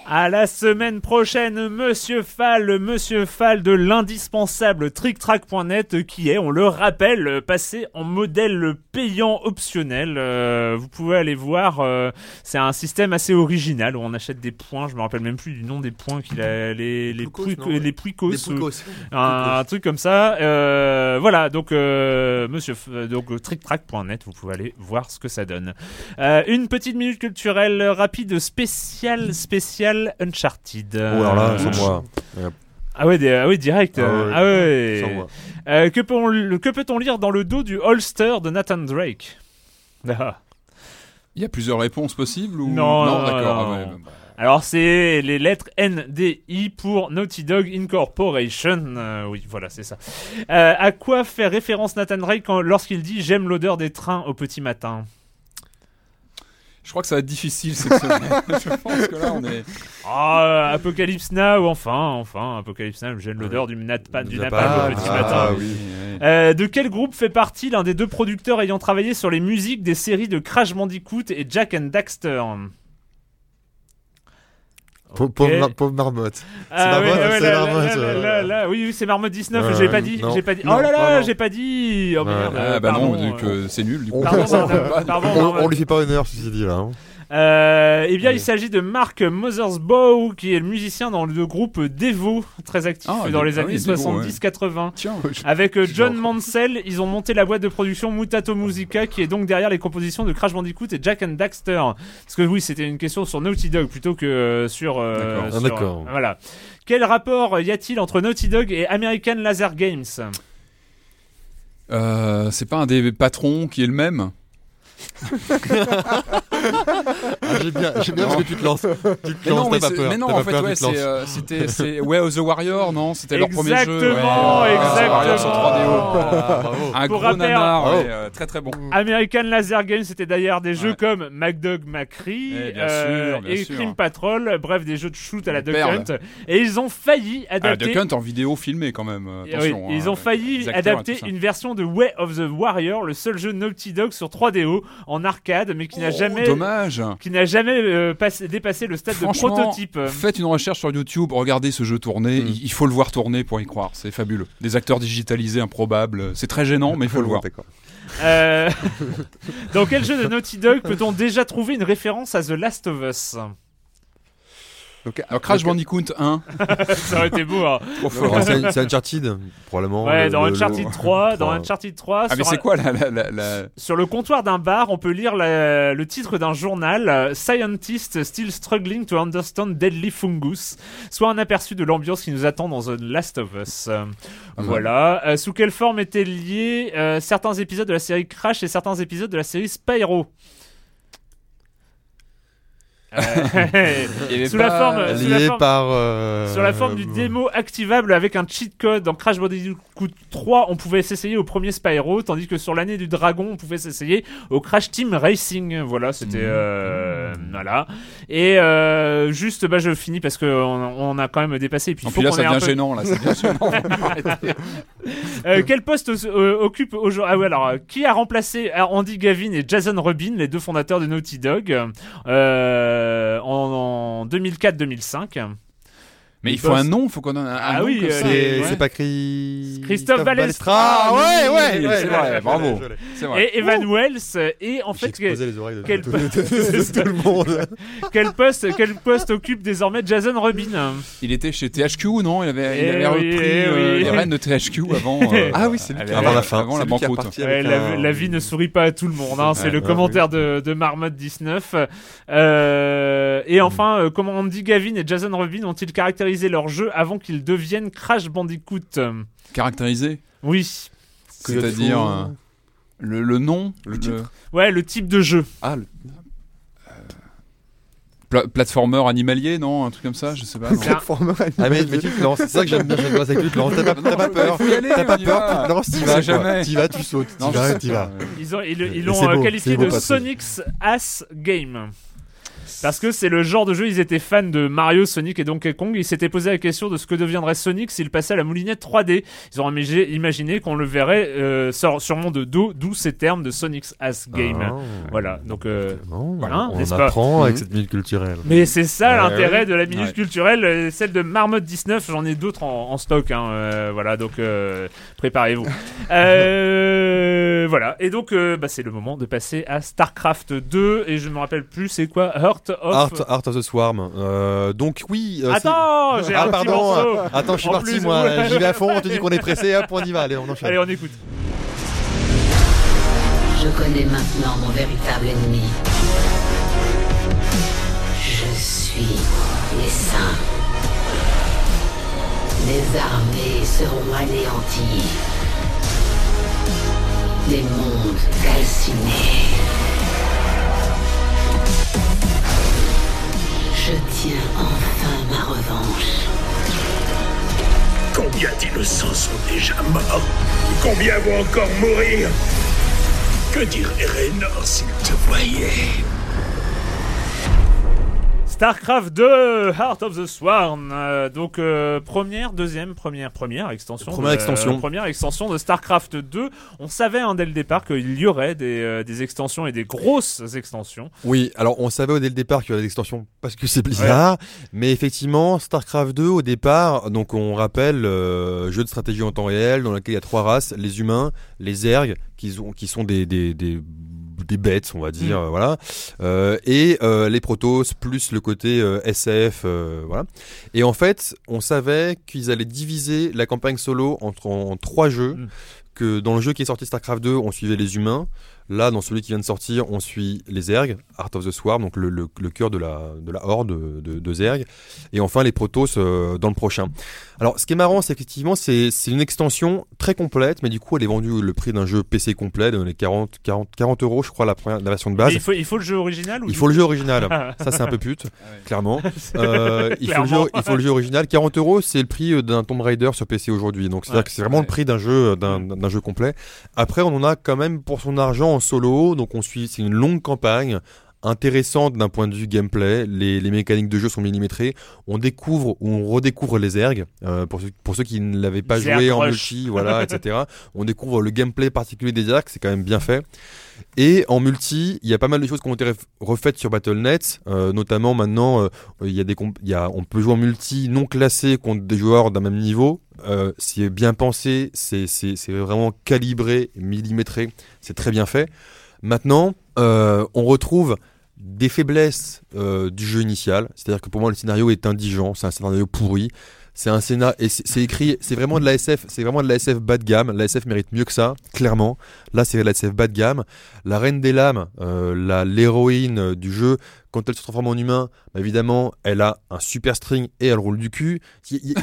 À la semaine prochaine, Monsieur Fall, Monsieur Fall de l'indispensable TrickTrack.net qui est, on le rappelle, passé en modèle payant optionnel. Euh, vous pouvez aller voir, euh, c'est un système assez original où on achète des points. Je me rappelle même plus du nom des points qu'il a, les les Poucos, non, les Poucos, Des ou- Poucos. un, un truc comme ça. Euh, voilà, donc euh, Monsieur, euh, donc euh, TrickTrack.net, vous pouvez aller voir ce que ça donne. Euh, une petite minute culturelle rapide, spéciale, spéciale Uncharted. Oh, alors là, Euh, sans moi. Ah ouais, des- ah ouais, direct. Ah euh, ouais, Ah ouais. Euh, que peut-on que peut-on lire dans le dos du holster de Nathan Drake? [laughs] Ah. Il y a plusieurs réponses possibles ou? Non, non, d'accord. non, ah ouais, non. bah, Alors c'est les lettres NDI pour Naughty Dog Incorporation. Euh, oui, voilà, c'est ça. Euh, à quoi fait référence Nathan Drake quand- lorsqu'il dit j'aime l'odeur des trains au petit matin Je crois que ça va être difficile cette semaine. [laughs] je pense que là, on est. Ah, Apocalypse Now, enfin, enfin, Apocalypse Now, j'aime l'odeur du, nat du Du napalm au petit Ah, matin. oui. Euh, de quel groupe fait partie l'un des deux producteurs ayant travaillé sur les musiques des séries de Crash Bandicoot et Jack and Daxter? Pauvre, pauvre mar- pauvre marmotte. Ah, Marmotte, ouais, ouais, c'est là, là, Marmotte, là, euh. là, là, oui, oui, c'est Marmotte 19, Ouais, j'ai pas dit, non. j'ai pas dit. Non, oh là là, j'ai pas dit. Oh merde. Ah bah non, pardon, euh. euh, c'est nul. Du On, coup. Pardon, on- [laughs] pardon, pardon, on- Marmotte. on lui fait pas honneur, ceci dit là. hein. Euh, eh bien, il s'agit de Mark Mothersbaugh, qui est le musicien dans le groupe Devo, très actif Ah, dans les ah années oui, Devo, 70-80. Tiens, je- Avec euh, John Mansell, ils ont monté la boîte de production Mutato Musica, qui est donc derrière les compositions de Crash Bandicoot et Jack and Daxter. Parce que oui, c'était une question sur Naughty Dog plutôt que euh, sur. euh, D'accord. Ah. Voilà. Quel rapport y a-t-il entre Naughty Dog et American Laser Games? Euh, c'est pas un des patrons qui est le même? Ah, J'aime bien, j'aime bien parce que tu te lances. Tu te Mais lances, non, mais, t'as pas peur. mais non, en fait, peur, ouais, euh, c'était, Way of the Warrior, non? C'était leur premier jeu. Exactement, ouais. exactement. Warrior sur 3DO. Ah, bravo. Un Pour gros rappel- nanar, Oh. ouais, euh, très très bon. American Laser Games, c'était d'ailleurs des jeux Ouais. comme MacDog McCree Eh, bien euh, sûr, bien et sûr. Crime Patrol, bref, des jeux de shoot à la Duck. Hunt. Et ils ont failli Ah, adapter. Duck Hunt en vidéo filmée quand même. euh, oui, ils hein, ont failli et adapter une version de Way of the Warrior, le seul jeu Naughty Dog sur 3DO en arcade, mais qui n'a Oh, jamais, Dommage. qui n'a jamais euh, passé- dépassé le stade de prototype. Faites une recherche sur YouTube, regardez ce jeu tourner. Mm. Il il faut le voir tourner pour y croire. C'est fabuleux. Des acteurs digitalisés improbables. C'est très gênant, mais il faut le voir. D'accord. Euh, [laughs] Dans quel jeu de Naughty Dog peut-on déjà trouver une référence à The Last of Us? Donc, Alors Crash Bandicoot 1, [laughs] Ça aurait été beau. hein. fort. C'est Uncharted, probablement. Ouais, le- dans le- Uncharted le- 3, dans Uncharted 3, Ah mais sur, c'est un- quoi la, la, la, la- sur le comptoir d'un bar, on peut lire la- le titre d'un journal, euh, Scientists Still Struggling to Understand Deadly Fungus, soit un aperçu de l'ambiance qui nous attend dans The Last of Us. Euh, voilà. Euh, sous quelle forme étaient liés euh, certains épisodes de la série Crash et certains épisodes de la série Spyro Euh, Il y avait [laughs] Sous la forme- sous la Lié forme- par. euh, Sur la forme du démo activable avec un cheat code dans Crash Bandicoot 3, on pouvait s'essayer au premier Spyro, tandis que sur l'année du Dragon, on pouvait s'essayer au Crash Team Racing. Voilà, c'était euh, voilà. Et euh, juste, bah, je finis parce que on, a quand même dépassé. Et puis, En il faut plus là, qu'on ça devient peu- gênant. Là, c'est bien gênant. Arrêtez. [laughs] Euh, quel poste euh, occupe aujourd'hui Ah ouais, alors euh, qui a remplacé euh, Andy Gavin et Jason Rubin, les deux fondateurs de Naughty Dog, euh, en, en 2004-2005 Mais il faut un nom, il faut qu'on ait un, un Ah nom oui, euh. C'est Ouais. pas Chris... Christophe Balestra. Ah ouais, oui, ouais, ouais, c'est je vrai, je bravo. vrai. et Evan Wells. Et en fait, explosé les oreilles de, quel [laughs] tout le monde. [laughs] poste, quel poste occupe désormais Jason Rubin Il était chez THQ, non? Il avait, il Eh avait oui, repris euh, les rênes de THQ avant. [laughs] euh, Ah oui, c'est lui avant la fin. Avant la banqueroute. Ouais, la, un- la vie ne sourit pas à tout le monde, hein, c'est Ouais, le ouais, commentaire de, Marmotte 19. Euh, et enfin, euh, comment Andy Gavin et Jason Rubin ont-ils caractérisé leur jeu avant qu'ils deviennent Crash Bandicoot Caractérisé Oui. C'est-à-dire euh, le, le nom Le titre. Ouais, le type de jeu. Ah, le- pla- Platformer animalier, non Un truc comme ça Je sais pas. non. Platformer Ah mais, mais tu te lances, c'est ça que j'aime bien, j'aime bien, c'est que tu te lances, t'as pas, peur, t'as pas peur, va. tu te lances, t'y vas, jamais. t'y vas, tu sautes, Non, t'y vas, t'y vas. Ils ont- ils, ils Mais l'ont euh, qualifié de. Sonic's Ass Game. Parce que c'est le genre de jeu, ils étaient fans de Mario, Sonic et Donkey Kong. Ils s'étaient posé la question de ce que deviendrait Sonic s'il passait à la moulinette 3D. Ils ont imagé- imaginé qu'on le verrait euh, sûrement de dos, d'où ces termes de Sonic's Ass Game. Ah. Voilà, donc euh, Hein, on n'est-ce pas apprend avec Mhm. cette minute culturelle. Mais c'est ça Ouais, l'intérêt ouais. de la minute Ouais. culturelle, euh, celle de Marmotte 19. J'en ai d'autres en, en stock, hein, euh, voilà. Donc euh, préparez-vous. [laughs] Euh, voilà. Et donc euh, bah, c'est le moment de passer à Starcraft 2 et je me rappelle plus c'est quoi Heart of. Art, Art of the Swarm. Euh, donc oui. euh, Attends, j'ai ah un petit pardon. euh, Attends, je suis parti plus, moi. ouais. J'y vais à fond. On te dit qu'on est pressé. Hop, on y va. Allez, on enchaîne. Allez, on écoute. Je connais maintenant mon véritable ennemi. Je suis les saints. Les armées seront anéanties. Les mondes calcinés. Je tiens enfin ma revanche. Combien d'innocents sont déjà morts? Combien vont encore mourir? Que dirait Raynor s'il te voyait? StarCraft 2, Heart of the Swarm. Euh, donc euh, première, deuxième, première, première extension. Première de- extension. première extension de StarCraft 2. On savait hein, dès le départ qu'il y aurait des, euh, des extensions et des grosses extensions. Oui, alors on savait dès le départ qu'il y avait des extensions parce que c'est Blizzard, mais effectivement StarCraft 2 au départ, donc on rappelle euh, jeu de stratégie en temps réel dans lequel il y a trois races, les humains, les zergs qui sont qui sont des des, des des bêtes, on va dire, Mm. voilà, euh, et euh, les protos plus le côté euh, SF, euh, voilà. Et en fait, on savait qu'ils allaient diviser la campagne solo entre en, trois jeux. Mm. Que dans le jeu qui est sorti StarCraft 2, on suivait les humains. Là, dans celui qui vient de sortir, on suit les Zerg, Art of the Swarm, donc le, le, le cœur de la, de la horde de, de Zerg. Et enfin, les Protoss euh, dans le prochain. Alors, ce qui est marrant, c'est qu'effectivement, c'est c'est une extension très complète, mais du coup, elle est vendue le prix d'un jeu PC complet, dans les 40, 40, 40 euros, je crois, la, première, la version de base. Il faut, il faut le jeu original ou Il faut le jeu original. Ça, c'est un peu pute, [laughs] clairement. [laughs] Euh, il, faut le jeu, Clairement. il faut le jeu original. 40 euros, c'est le prix d'un Tomb Raider sur PC aujourd'hui. Donc, c'est-à-dire Ouais. que c'est vraiment le prix d'un jeu, d'un jeu complet. Après, on en a quand même pour son argent solo. Donc, on suit, c'est une longue campagne intéressante d'un point de vue gameplay. Les, les mécaniques de jeu sont millimétrées. On découvre ou on redécouvre les ergs. euh, pour, ceux, pour ceux qui ne l'avaient pas Zerg joué en multi, voilà, [laughs] etc. On découvre le gameplay particulier des ergs. C'est quand même bien fait. Et en multi, il y a pas mal de choses qui ont été ref- refaites sur Battle.net, euh, notamment maintenant, euh, il y a des comp- il y a, on peut jouer en multi non classé contre des joueurs d'un même niveau. Euh, c'est bien pensé, c'est vraiment calibré, millimétré, c'est très bien fait. Maintenant, euh, on retrouve des faiblesses euh, du jeu initial, c'est-à-dire que pour moi le scénario est indigent, c'est un scénario pourri. C'est un scénario et c'est écrit, c'est vraiment de la SF, c'est vraiment de la SF bas de gamme. La SF mérite mieux que ça, clairement. Là, c'est de la SF bas de gamme. La reine des lames, euh, la l'héroïne euh, du jeu, quand elle se transforme en humain, bah, évidemment, elle a un super string et elle roule du cul. Il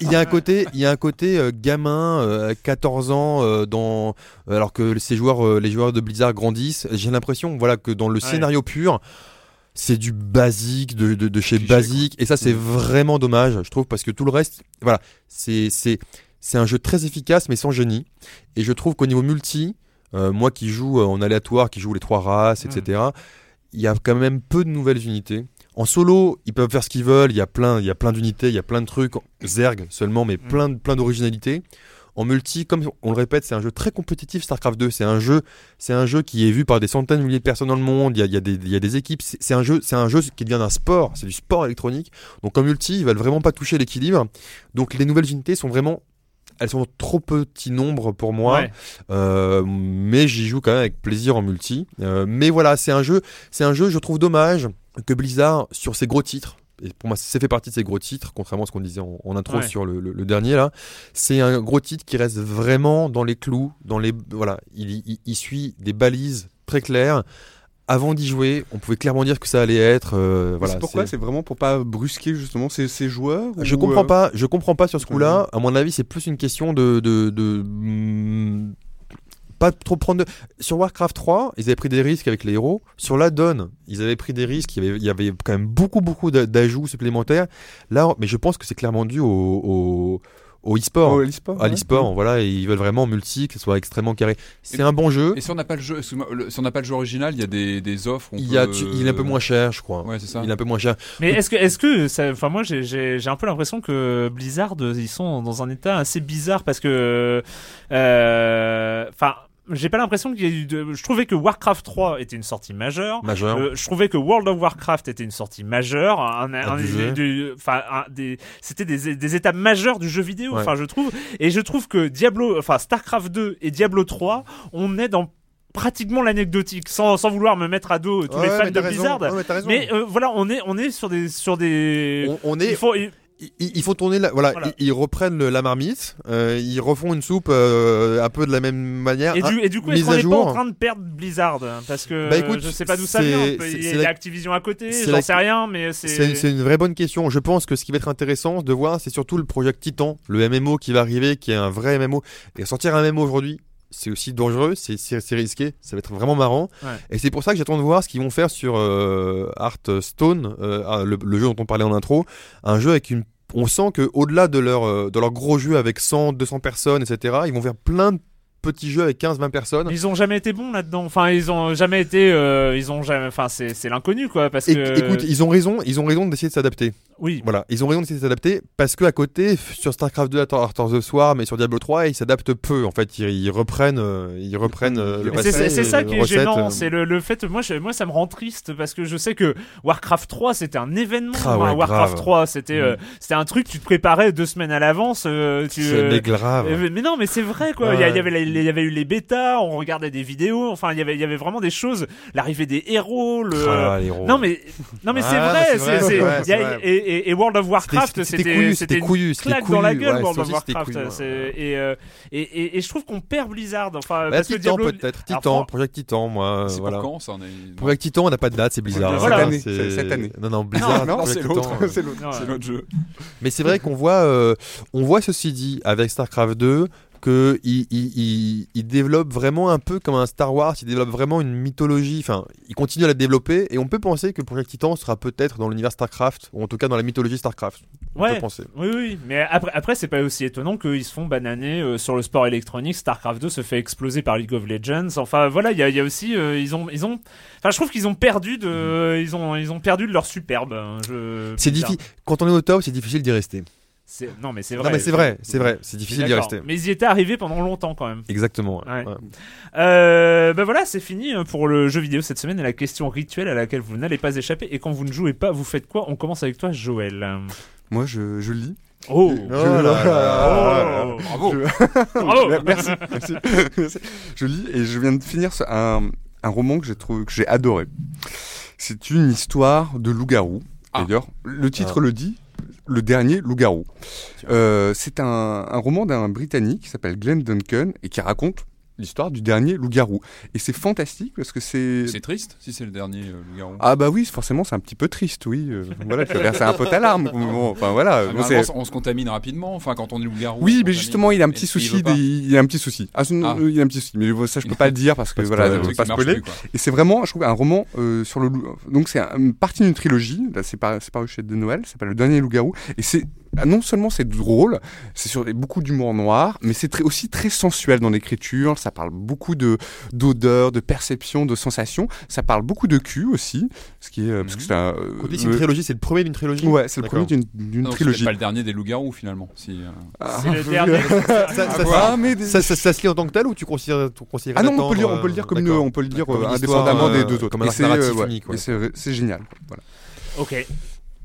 y, a un côté, il y a un côté euh, gamin, euh, 14 ans, euh, dans alors que ces joueurs, les joueurs de Blizzard grandissent. J'ai l'impression, voilà, que dans le Ouais. scénario pur. C'est du basique, de, de, de chez Cliché, basique, et ça c'est Mm. vraiment dommage, je trouve, parce que tout le reste, voilà, c'est c'est c'est un jeu très efficace mais sans génie. Et je trouve qu'au niveau multi, euh, moi qui joue euh, en aléatoire, qui joue les trois races, etc., il y a quand même peu de nouvelles unités. En solo, ils peuvent faire ce qu'ils veulent, il y a plein, il y a plein d'unités, il y a plein de trucs, Zerg seulement, mais plein, de- plein d'originalité. En multi, comme on le répète, c'est un jeu très compétitif, StarCraft 2. C'est un jeu, c'est un jeu qui est vu par des centaines de milliers de personnes dans le monde. Il y a, il y a des, il y a des équipes. C'est un jeu, c'est un jeu qui devient un sport. C'est du sport électronique. Donc en multi, ils veulent vraiment pas toucher l'équilibre. Donc les nouvelles unités sont vraiment, elles sont trop petit nombre pour moi. Ouais. Euh, mais j'y joue quand même avec plaisir en multi. Euh, mais voilà, c'est un jeu, c'est un jeu, je trouve dommage que Blizzard sur ses gros titres. Et pour moi, ça fait partie de ces gros titres, contrairement à ce qu'on disait en, en intro Ouais. sur le, le- le dernier là. C'est un gros titre qui reste vraiment dans les clous, dans les voilà, il, il- il suit des balises très claires. Avant d'y jouer, on pouvait clairement dire que ça allait être. euh, voilà, c'est pourquoi? C'est vraiment pour pas brusquer justement ces, ces joueurs je ou, comprends euh, pas, je comprends pas sur ce coup-là. À mon avis, c'est plus une question de, de, de, hmm, pas trop prendre. de- Sur Warcraft 3, ils avaient pris des risques avec les héros. Sur la Dawn, ils avaient pris des risques. Il y avait, il y avait quand même beaucoup, beaucoup d'a- d'ajouts supplémentaires. Là, mais je pense que c'est clairement dû au, au, au e-sport. Oh, l'e-sport, à ouais. l'e-sport, voilà, et ils veulent vraiment multi, que ce soit extrêmement carré. C'est un bon jeu. Et si on n'a pas le jeu, le- si on n'a pas le jeu original, il y a des, des offres. on Il, y a, peut- tu- il est un peu moins cher, je crois. Ouais, c'est ça. Il est un peu moins cher. Mais est-ce que, est-ce que, enfin moi j'ai, j'ai, j'ai un peu l'impression que Blizzard ils sont dans un état assez bizarre parce que, euh, enfin. J'ai pas l'impression qu'il y ait eu de. Je trouvais que Warcraft 3 était une sortie majeure. Majeure. Euh, je trouvais que World of Warcraft était une sortie majeure. Un, un- du- enfin, un- des, c'était des, des étapes majeures du jeu vidéo. Ouais. Enfin, je trouve. Et je trouve que Diablo, enfin Starcraft 2 et Diablo 3, on est dans pratiquement l'anecdotique sans, sans vouloir me mettre à dos tous Ouais, les fans mais de raison. Blizzard Ouais, mais euh, voilà on est on est sur des sur des On, on est. il faut il- il, il faut tourner la, voilà, Voilà. Ils, ils reprennent le- la marmite, euh, ils refont une soupe euh, un peu de la même manière. et hein, du, et du coup, est-ce qu'on n'est pas en train de perdre Blizzard Parce que Bah, écoute, je sais pas d'où ça vient. Il y a la- Activision à côté, j'en la- sais rien, mais. C'est c'est une vraie bonne question. Je pense que ce qui va être intéressant de voir, c'est surtout le projet Titan, le MMO qui va arriver, qui est un vrai MMO. Et sortir un MMO aujourd'hui, c'est aussi dangereux, c'est risqué, ça va être vraiment marrant. Ouais. Et c'est pour ça que j'attends de voir ce qu'ils vont faire sur euh, Hearthstone, euh, ah, le, le jeu dont on parlait en intro, un jeu avec une on sent que au-delà de leur euh, de leur gros jeu avec 100 200 personnes etc ils vont faire plein de petit jeu avec 15-20 personnes. Ils ont jamais été bons là-dedans. Enfin, ils ont jamais été. euh, ils ont jamais. Enfin, c'est l'inconnu quoi. Parce que. Écoute, ils ont raison, ils ont raison d'essayer de s'adapter. Oui. Voilà, ils ont raison d'essayer de s'adapter parce que à côté, sur StarCraft 2, Heart of the Swarm et sur Diablo 3, ils s'adaptent peu. En fait, ils, ils reprennent, euh, ils reprennent euh, le Mais c'est- ça qui est gênant, c'est le, le fait. Moi, je- moi, ça me rend triste parce que je sais que Warcraft 3 c'était un événement. Ah ouais, hein, Warcraft grave. 3, c'était euh, Mm. c'était un truc tu te préparais deux semaines à l'avance. euh, tu, mais grave. mais non, mais c'est vrai quoi. Ouais. Il y, y avait la- il y avait eu les bêtas, on regardait des vidéos. Enfin, il y avait il y avait vraiment des choses. L'arrivée des héros, le. Ah, héros. Non mais non mais c'est Ah, c'est vrai, c'est- y a- et, et- et World of Warcraft C'était- c'était c'était couillu, c'était c'était une couillu, c'était claque dans la couillu. gueule Ouais, World of Warcraft. couillu, ouais. Et, euh, et, et, et je trouve qu'on perd Blizzard. Enfin, Bah, parce que Titan Diablo- peut-être, Titan, Project Titan, moi. C'est voilà. pour quand ça on est... Project Titan, on n'a pas de date, c'est Blizzard. Voilà. Cette année, C'est- c'est cette année. Non, non, Blizzard, Non, c'est l'autre. euh, [laughs] C'est l'autre. C'est notre jeu. Mais c'est vrai qu'on voit, euh, on voit ceci dit avec StarCraft 2 que il, il, il, il développe vraiment un peu comme un Star Wars, il développe vraiment une mythologie, enfin, il continue à la développer et on peut penser que Project Titan sera peut-être dans l'univers StarCraft ou en tout cas dans la mythologie StarCraft. On Ouais. peut penser. Oui, oui, mais après, après c'est pas aussi étonnant qu'ils se font bananer euh, sur le sport électronique. StarCraft 2 se fait exploser par League of Legends. Enfin, voilà, il y a, il y a aussi, euh, ils ont, ils ont, enfin, je trouve qu'ils ont perdu de, ils ont, ils ont perdu de leur superbe. hein, je- C'est difficile. Quand on est au top, c'est difficile d'y rester. Non, mais c'est vrai. Non mais c'est vrai, c'est vrai, c'est Je difficile d'y rester. Mais ils y étaient arrivés pendant longtemps quand même. Exactement. ouais. Ouais. Ouais. Euh, ben voilà, c'est fini euh, pour le jeu vidéo cette semaine et la question rituelle à laquelle vous n'allez pas échapper. Et quand vous ne jouez pas, vous faites quoi? On commence avec toi, Joël. Moi, je, je lis. Oh, Je- là là. Oh, Bravo. Bravo. [laughs] merci, merci, merci. [laughs] Je lis et je viens de finir ce- un, un roman que j'ai trouvé que j'ai adoré. C'est une histoire de loup-garou. Ah. D'ailleurs, le titre Ah. le dit. Le dernier loup-garou. Euh, c'est un, un roman d'un Britannique qui s'appelle Glenn Duncan et qui raconte l'histoire du dernier loup-garou. Et c'est fantastique parce que c'est C'est triste si c'est le dernier euh, loup-garou. ah bah oui, forcément c'est un petit peu triste, oui. euh, [laughs] voilà, tu verser un peu ta larme. Bon, enfin voilà. Ah, bon, on se contamine rapidement, enfin quand on est loup-garou. oui, mais justement, il a un Et petit souci. des- Il a un petit souci. Ah, Ah. il a un petit souci. Mais ça, je peux pas le dire parce que voilà, je truc pas spoiler. Et c'est vraiment, je trouve, un roman euh, sur le loup. Donc c'est un- une partie d'une trilogie. Là, c'est par- c'est paru chez De Noël. Ça s'appelle Le Dernier Loup-garou. Et c'est ah, non seulement c'est drôle, c'est sur beaucoup d'humour noir, mais c'est très- aussi très sensuel dans l'écriture. Ça parle beaucoup de d'odeurs, de perception, de sensations. Ça parle beaucoup de cul aussi, ce qui est euh, parce que c'est un. euh, on dit c'est une le- trilogie, c'est le premier d'une trilogie. Ouais, c'est le premier d'une d'une Non, trilogie. C'est pas le dernier des loups-garous finalement. Si, euh, Ah, C'est le dernier. [laughs] Ça, ça, Ah, mais des- ça- se lit en tant que tel ou tu considères, tu considères Ah non, on peut, le lire, on peut le euh, dire comme une, on peut le dire Comme euh, une histoire, indépendamment euh, des deux autres. comme un Et c'est, narratif ouais, unique, ouais. et c'est c'est génial. Voilà. Ok.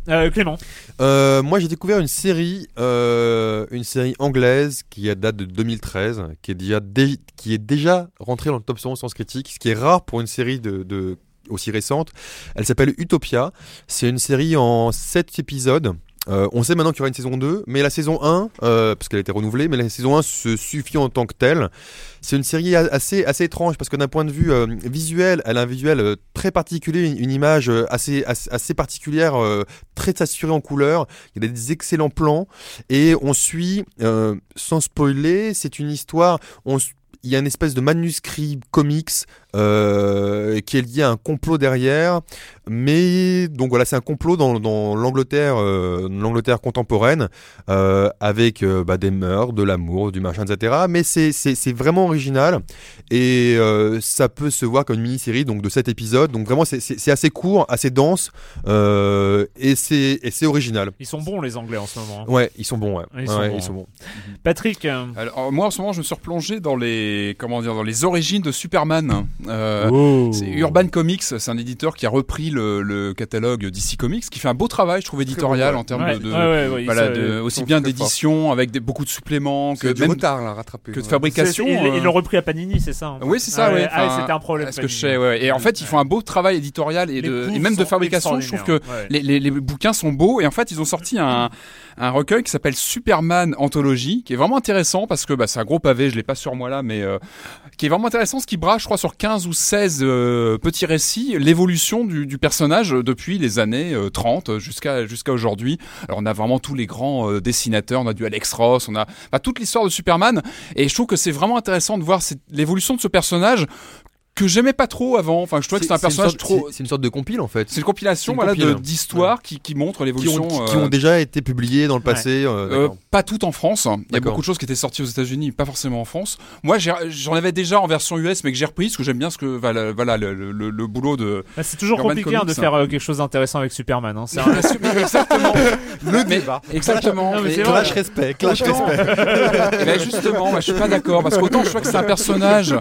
Euh, Clément. Euh, moi, j'ai découvert une série, euh, une série anglaise qui date de 2013, qui est déjà, dé- qui est déjà rentrée dans le top 100 sens critique, ce qui est rare pour une série de, de- aussi récente. Elle s'appelle Utopia. C'est une série en 7 épisodes. Euh, on sait maintenant qu'il y aura une saison 2, mais la saison 1, euh, parce qu'elle a été renouvelée, mais la saison 1 se suffit en tant que telle. C'est une série assez, assez étrange parce que d'un point de vue euh, visuel, elle a un visuel très particulier, une, image assez, assez, particulière, très saturée en couleurs. Il y a des excellents plans et on suit, sans spoiler, c'est une histoire. On, il y a une espèce de manuscrit comics euh, qui est lié à un complot derrière, mais donc voilà, c'est un complot dans, dans l'Angleterre, euh, l'Angleterre contemporaine, euh, avec euh, bah, des mœurs, de l'amour, du machin, etc. Mais c'est c'est c'est vraiment original et euh, ça peut se voir comme une mini-série donc de 7 épisodes. Donc vraiment, c'est- c'est c'est assez court, assez dense euh, et c'est et c'est original. Ils sont bons les Anglais en ce moment. hein. Ouais, ils sont bons. Ouais, Ils Ouais, sont ouais, bons. ils sont bons. Patrick. Alors moi en ce moment je me suis replongé dans les comment dire dans les origines de Superman. Euh, Oh. C'est Urban Comics, c'est un éditeur qui a repris le, le catalogue DC Comics, qui fait un beau travail, je trouve éditorial bon, ouais. en termes Ouais, de, de- ouais, ouais, ouais, ils voilà, sont- de- ils aussi bien d'édition avec des, beaucoup de suppléments que C'est du même retard là, rattrapé. que de fabrication. Ils euh, ils l'ont repris à Panini, c'est ça hein Oui, c'est ça, Ah ouais. Ah, c'était un problème. Est-ce que je sais, ouais. Et en fait, ils font un beau travail éditorial et, de, même de fabrication. Je trouve que extraordinaires, ouais. les, les, les bouquins sont beaux. Et en fait, ils ont sorti un, un recueil qui s'appelle Superman Anthology, qui est vraiment intéressant parce que bah, c'est un gros pavé, je l'ai pas sur moi là, mais euh, qui est vraiment intéressant, ce qui brasse, je crois, sur 15 ou 16 euh, petits récits, l'évolution du, du personnage depuis les années euh, 30 jusqu'à jusqu'à aujourd'hui. Alors, on a vraiment tous les grands euh, dessinateurs, on a du Alex Ross, on a bah, toute l'histoire de Superman. Et je trouve que c'est vraiment intéressant de voir l'évolution de ce personnage que j'aimais pas trop avant. Enfin, je trouvais que un C'est une personnage sorte- trop. C'est une sorte de compile en fait. C'est une compilation, une voilà, d'histoires qui, qui montrent Qui l'évolution. ont, qui- qui euh, ont déjà été publiés dans le passé. euh, Euh, pas tout en France. Il y a beaucoup de choses qui étaient sorties aux États-Unis, pas forcément en France. Moi, j'en avais déjà en version US, mais que j'ai repris parce que j'aime bien ce que voilà, voilà le, le- le- le boulot de. Bah, c'est toujours Urban compliqué hein, de faire euh, quelque chose d'intéressant avec Superman. Hein. C'est un- exactement. [laughs] Le Mais- débat. Exactement. Non, mais Clash vrai. respect, clash Autant- respect. Ben, justement, moi, je suis pas d'accord parce qu'autant je trouvais que c'est un personnage,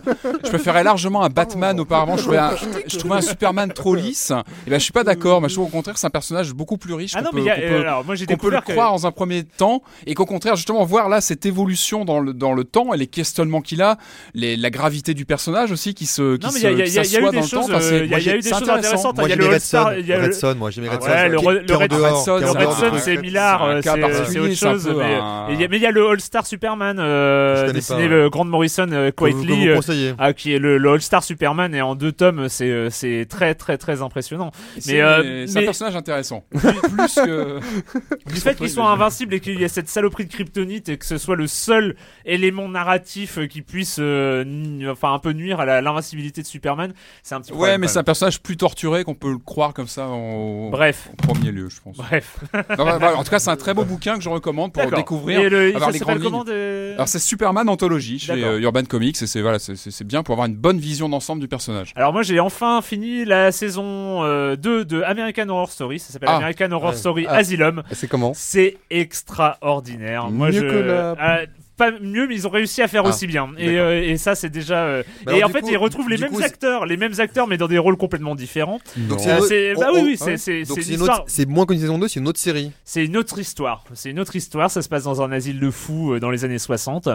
je préférais largement un Batman auparavant. Je trouvais un, je trouvais un Superman trop lisse. Et ben, je suis pas d'accord. Je trouve au contraire c'est un personnage beaucoup plus riche. Ah qu'on peut- euh, peut- alors moi peut le que croire dans un premier temps et qu'au contraire justement voir là cette évolution dans le dans le temps et les questionnements qu'il a les, la gravité du personnage aussi qui se qui Non, mais se il y a- y a- y a eu s'assoit des dans le temps. choses, euh, il y a- eu des choses intéressant. intéressantes. Moi Il y a j'ai le mis All-Star, Redson. moi j'ai mis Ah Redson. Le, Redson, c'est. Millard, C'est euh, autre chose. Mais il y a- le All-Star Superman, euh, Je connais dessiné euh, Grant Morrison, euh, Quietly, euh, ah, qui est le, le All-Star Superman et en deux tomes, c'est euh, c'est très très très impressionnant. Mais, euh, c'est un mais- personnage intéressant. Plus que [laughs] du fait qu'il soit invincible et qu'il y ait cette saloperie de kryptonite et que ce soit le seul élément narratif euh, qui puisse euh, enfin un peu nuire à l'invincibilité de Superman, c'est un petit Ouais, problème, mais quand c'est un personnage plus torturé qu'on peut le croire comme ça en... Bref. au premier lieu, je pense. Bref. Non, bah, bah, en tout cas, c'est un très beau [laughs] bouquin que je recommande pour découvrir, Et le- avoir les grandes lignes. de- Alors c'est Superman Anthology chez Urban Comics et c'est voilà, c'est bien pour avoir une bonne vision d'ensemble du personnage. Alors moi j'ai enfin fini la saison euh, 2 de American Horror Story, ça s'appelle Ah. American Horror Ouais. Story Ah. Asylum. C'est comment? C'est extraordinaire. Moi je que la- Ah, pas mieux mais ils ont réussi à faire Ah, aussi bien et, euh, et ça c'est déjà euh, Bah et alors, en fait coup- ils retrouvent les mêmes coup, acteurs les mêmes acteurs mais dans des rôles complètement différents Donc Euh, c'est- bah oh, oui oui c'est c'est c'est c'est une une histoire autre- c'est moins qu'une saison 2, c'est une autre série. c'est une autre histoire. C'est une autre histoire. Ça se passe dans un asile de fous euh, dans les années 60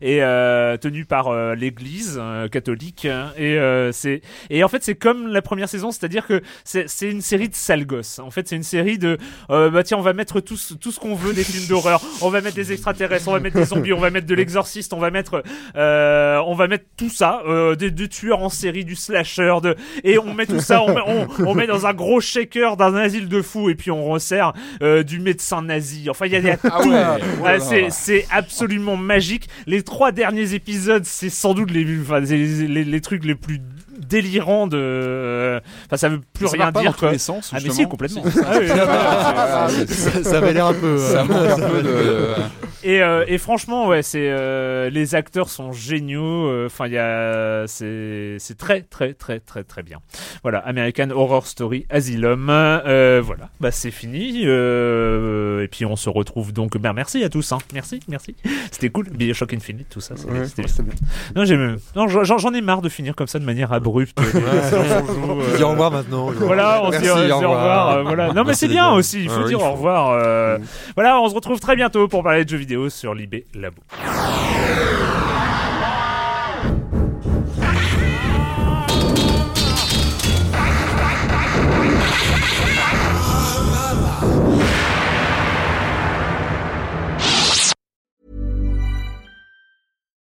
et euh, tenu par euh, l'Église euh, catholique. Et euh, c'est et en fait c'est comme la première saison, c'est-à-dire que c'est c'est une série de sales gosses. En fait c'est une série de euh, bah tiens on va mettre tout ce- tout ce qu'on veut des films d'horreur. On va mettre des extraterrestres, on va mettre des zombies, on va mettre de l'exorciste, on va mettre euh, on va mettre tout ça, euh, des, des tueurs en série, du slasher, de et on met tout ça, on met, on, on met dans un gros shaker d'un asile de fous et puis on resserre euh, du médecin nazi. Enfin, il y a, il y a Ah tout. ouais, Ah, voilà. c'est, c'est absolument magique. Les trois derniers épisodes, c'est sans doute les, enfin, les, les, les trucs les plus délirants de. euh, Enfin, ça veut plus Ça rien dire. dans tous quoi. les sens, Ah, mais si, complètement. Ah Ah, Ça, avait l'air un peu. euh, Ça manque un peu de. Et, euh, et franchement, ouais, c'est euh, les acteurs sont géniaux. euh, Enfin, il y a, c'est, c'est très, très, très, très, très bien. Voilà, American Horror Story Asylum. Euh, voilà, bah c'est fini. euh, et puis on se retrouve donc. Ben merci à tous. Hein. Merci, merci. C'était cool. Bioshock Infinite, tout ça. c'était ouais, bien. Non, j'aime. Non, j'en, j'en ai marre de finir comme ça de manière abrupte. Les dit au revoir maintenant. voilà, on se dit Merci, dit au revoir. euh, voilà. Non, mais c'est bien aussi. Il faut Ouais, dire il au faut. revoir. euh, Voilà, on se retrouve très bientôt pour parler de jeux vidéo sur Libé Labo.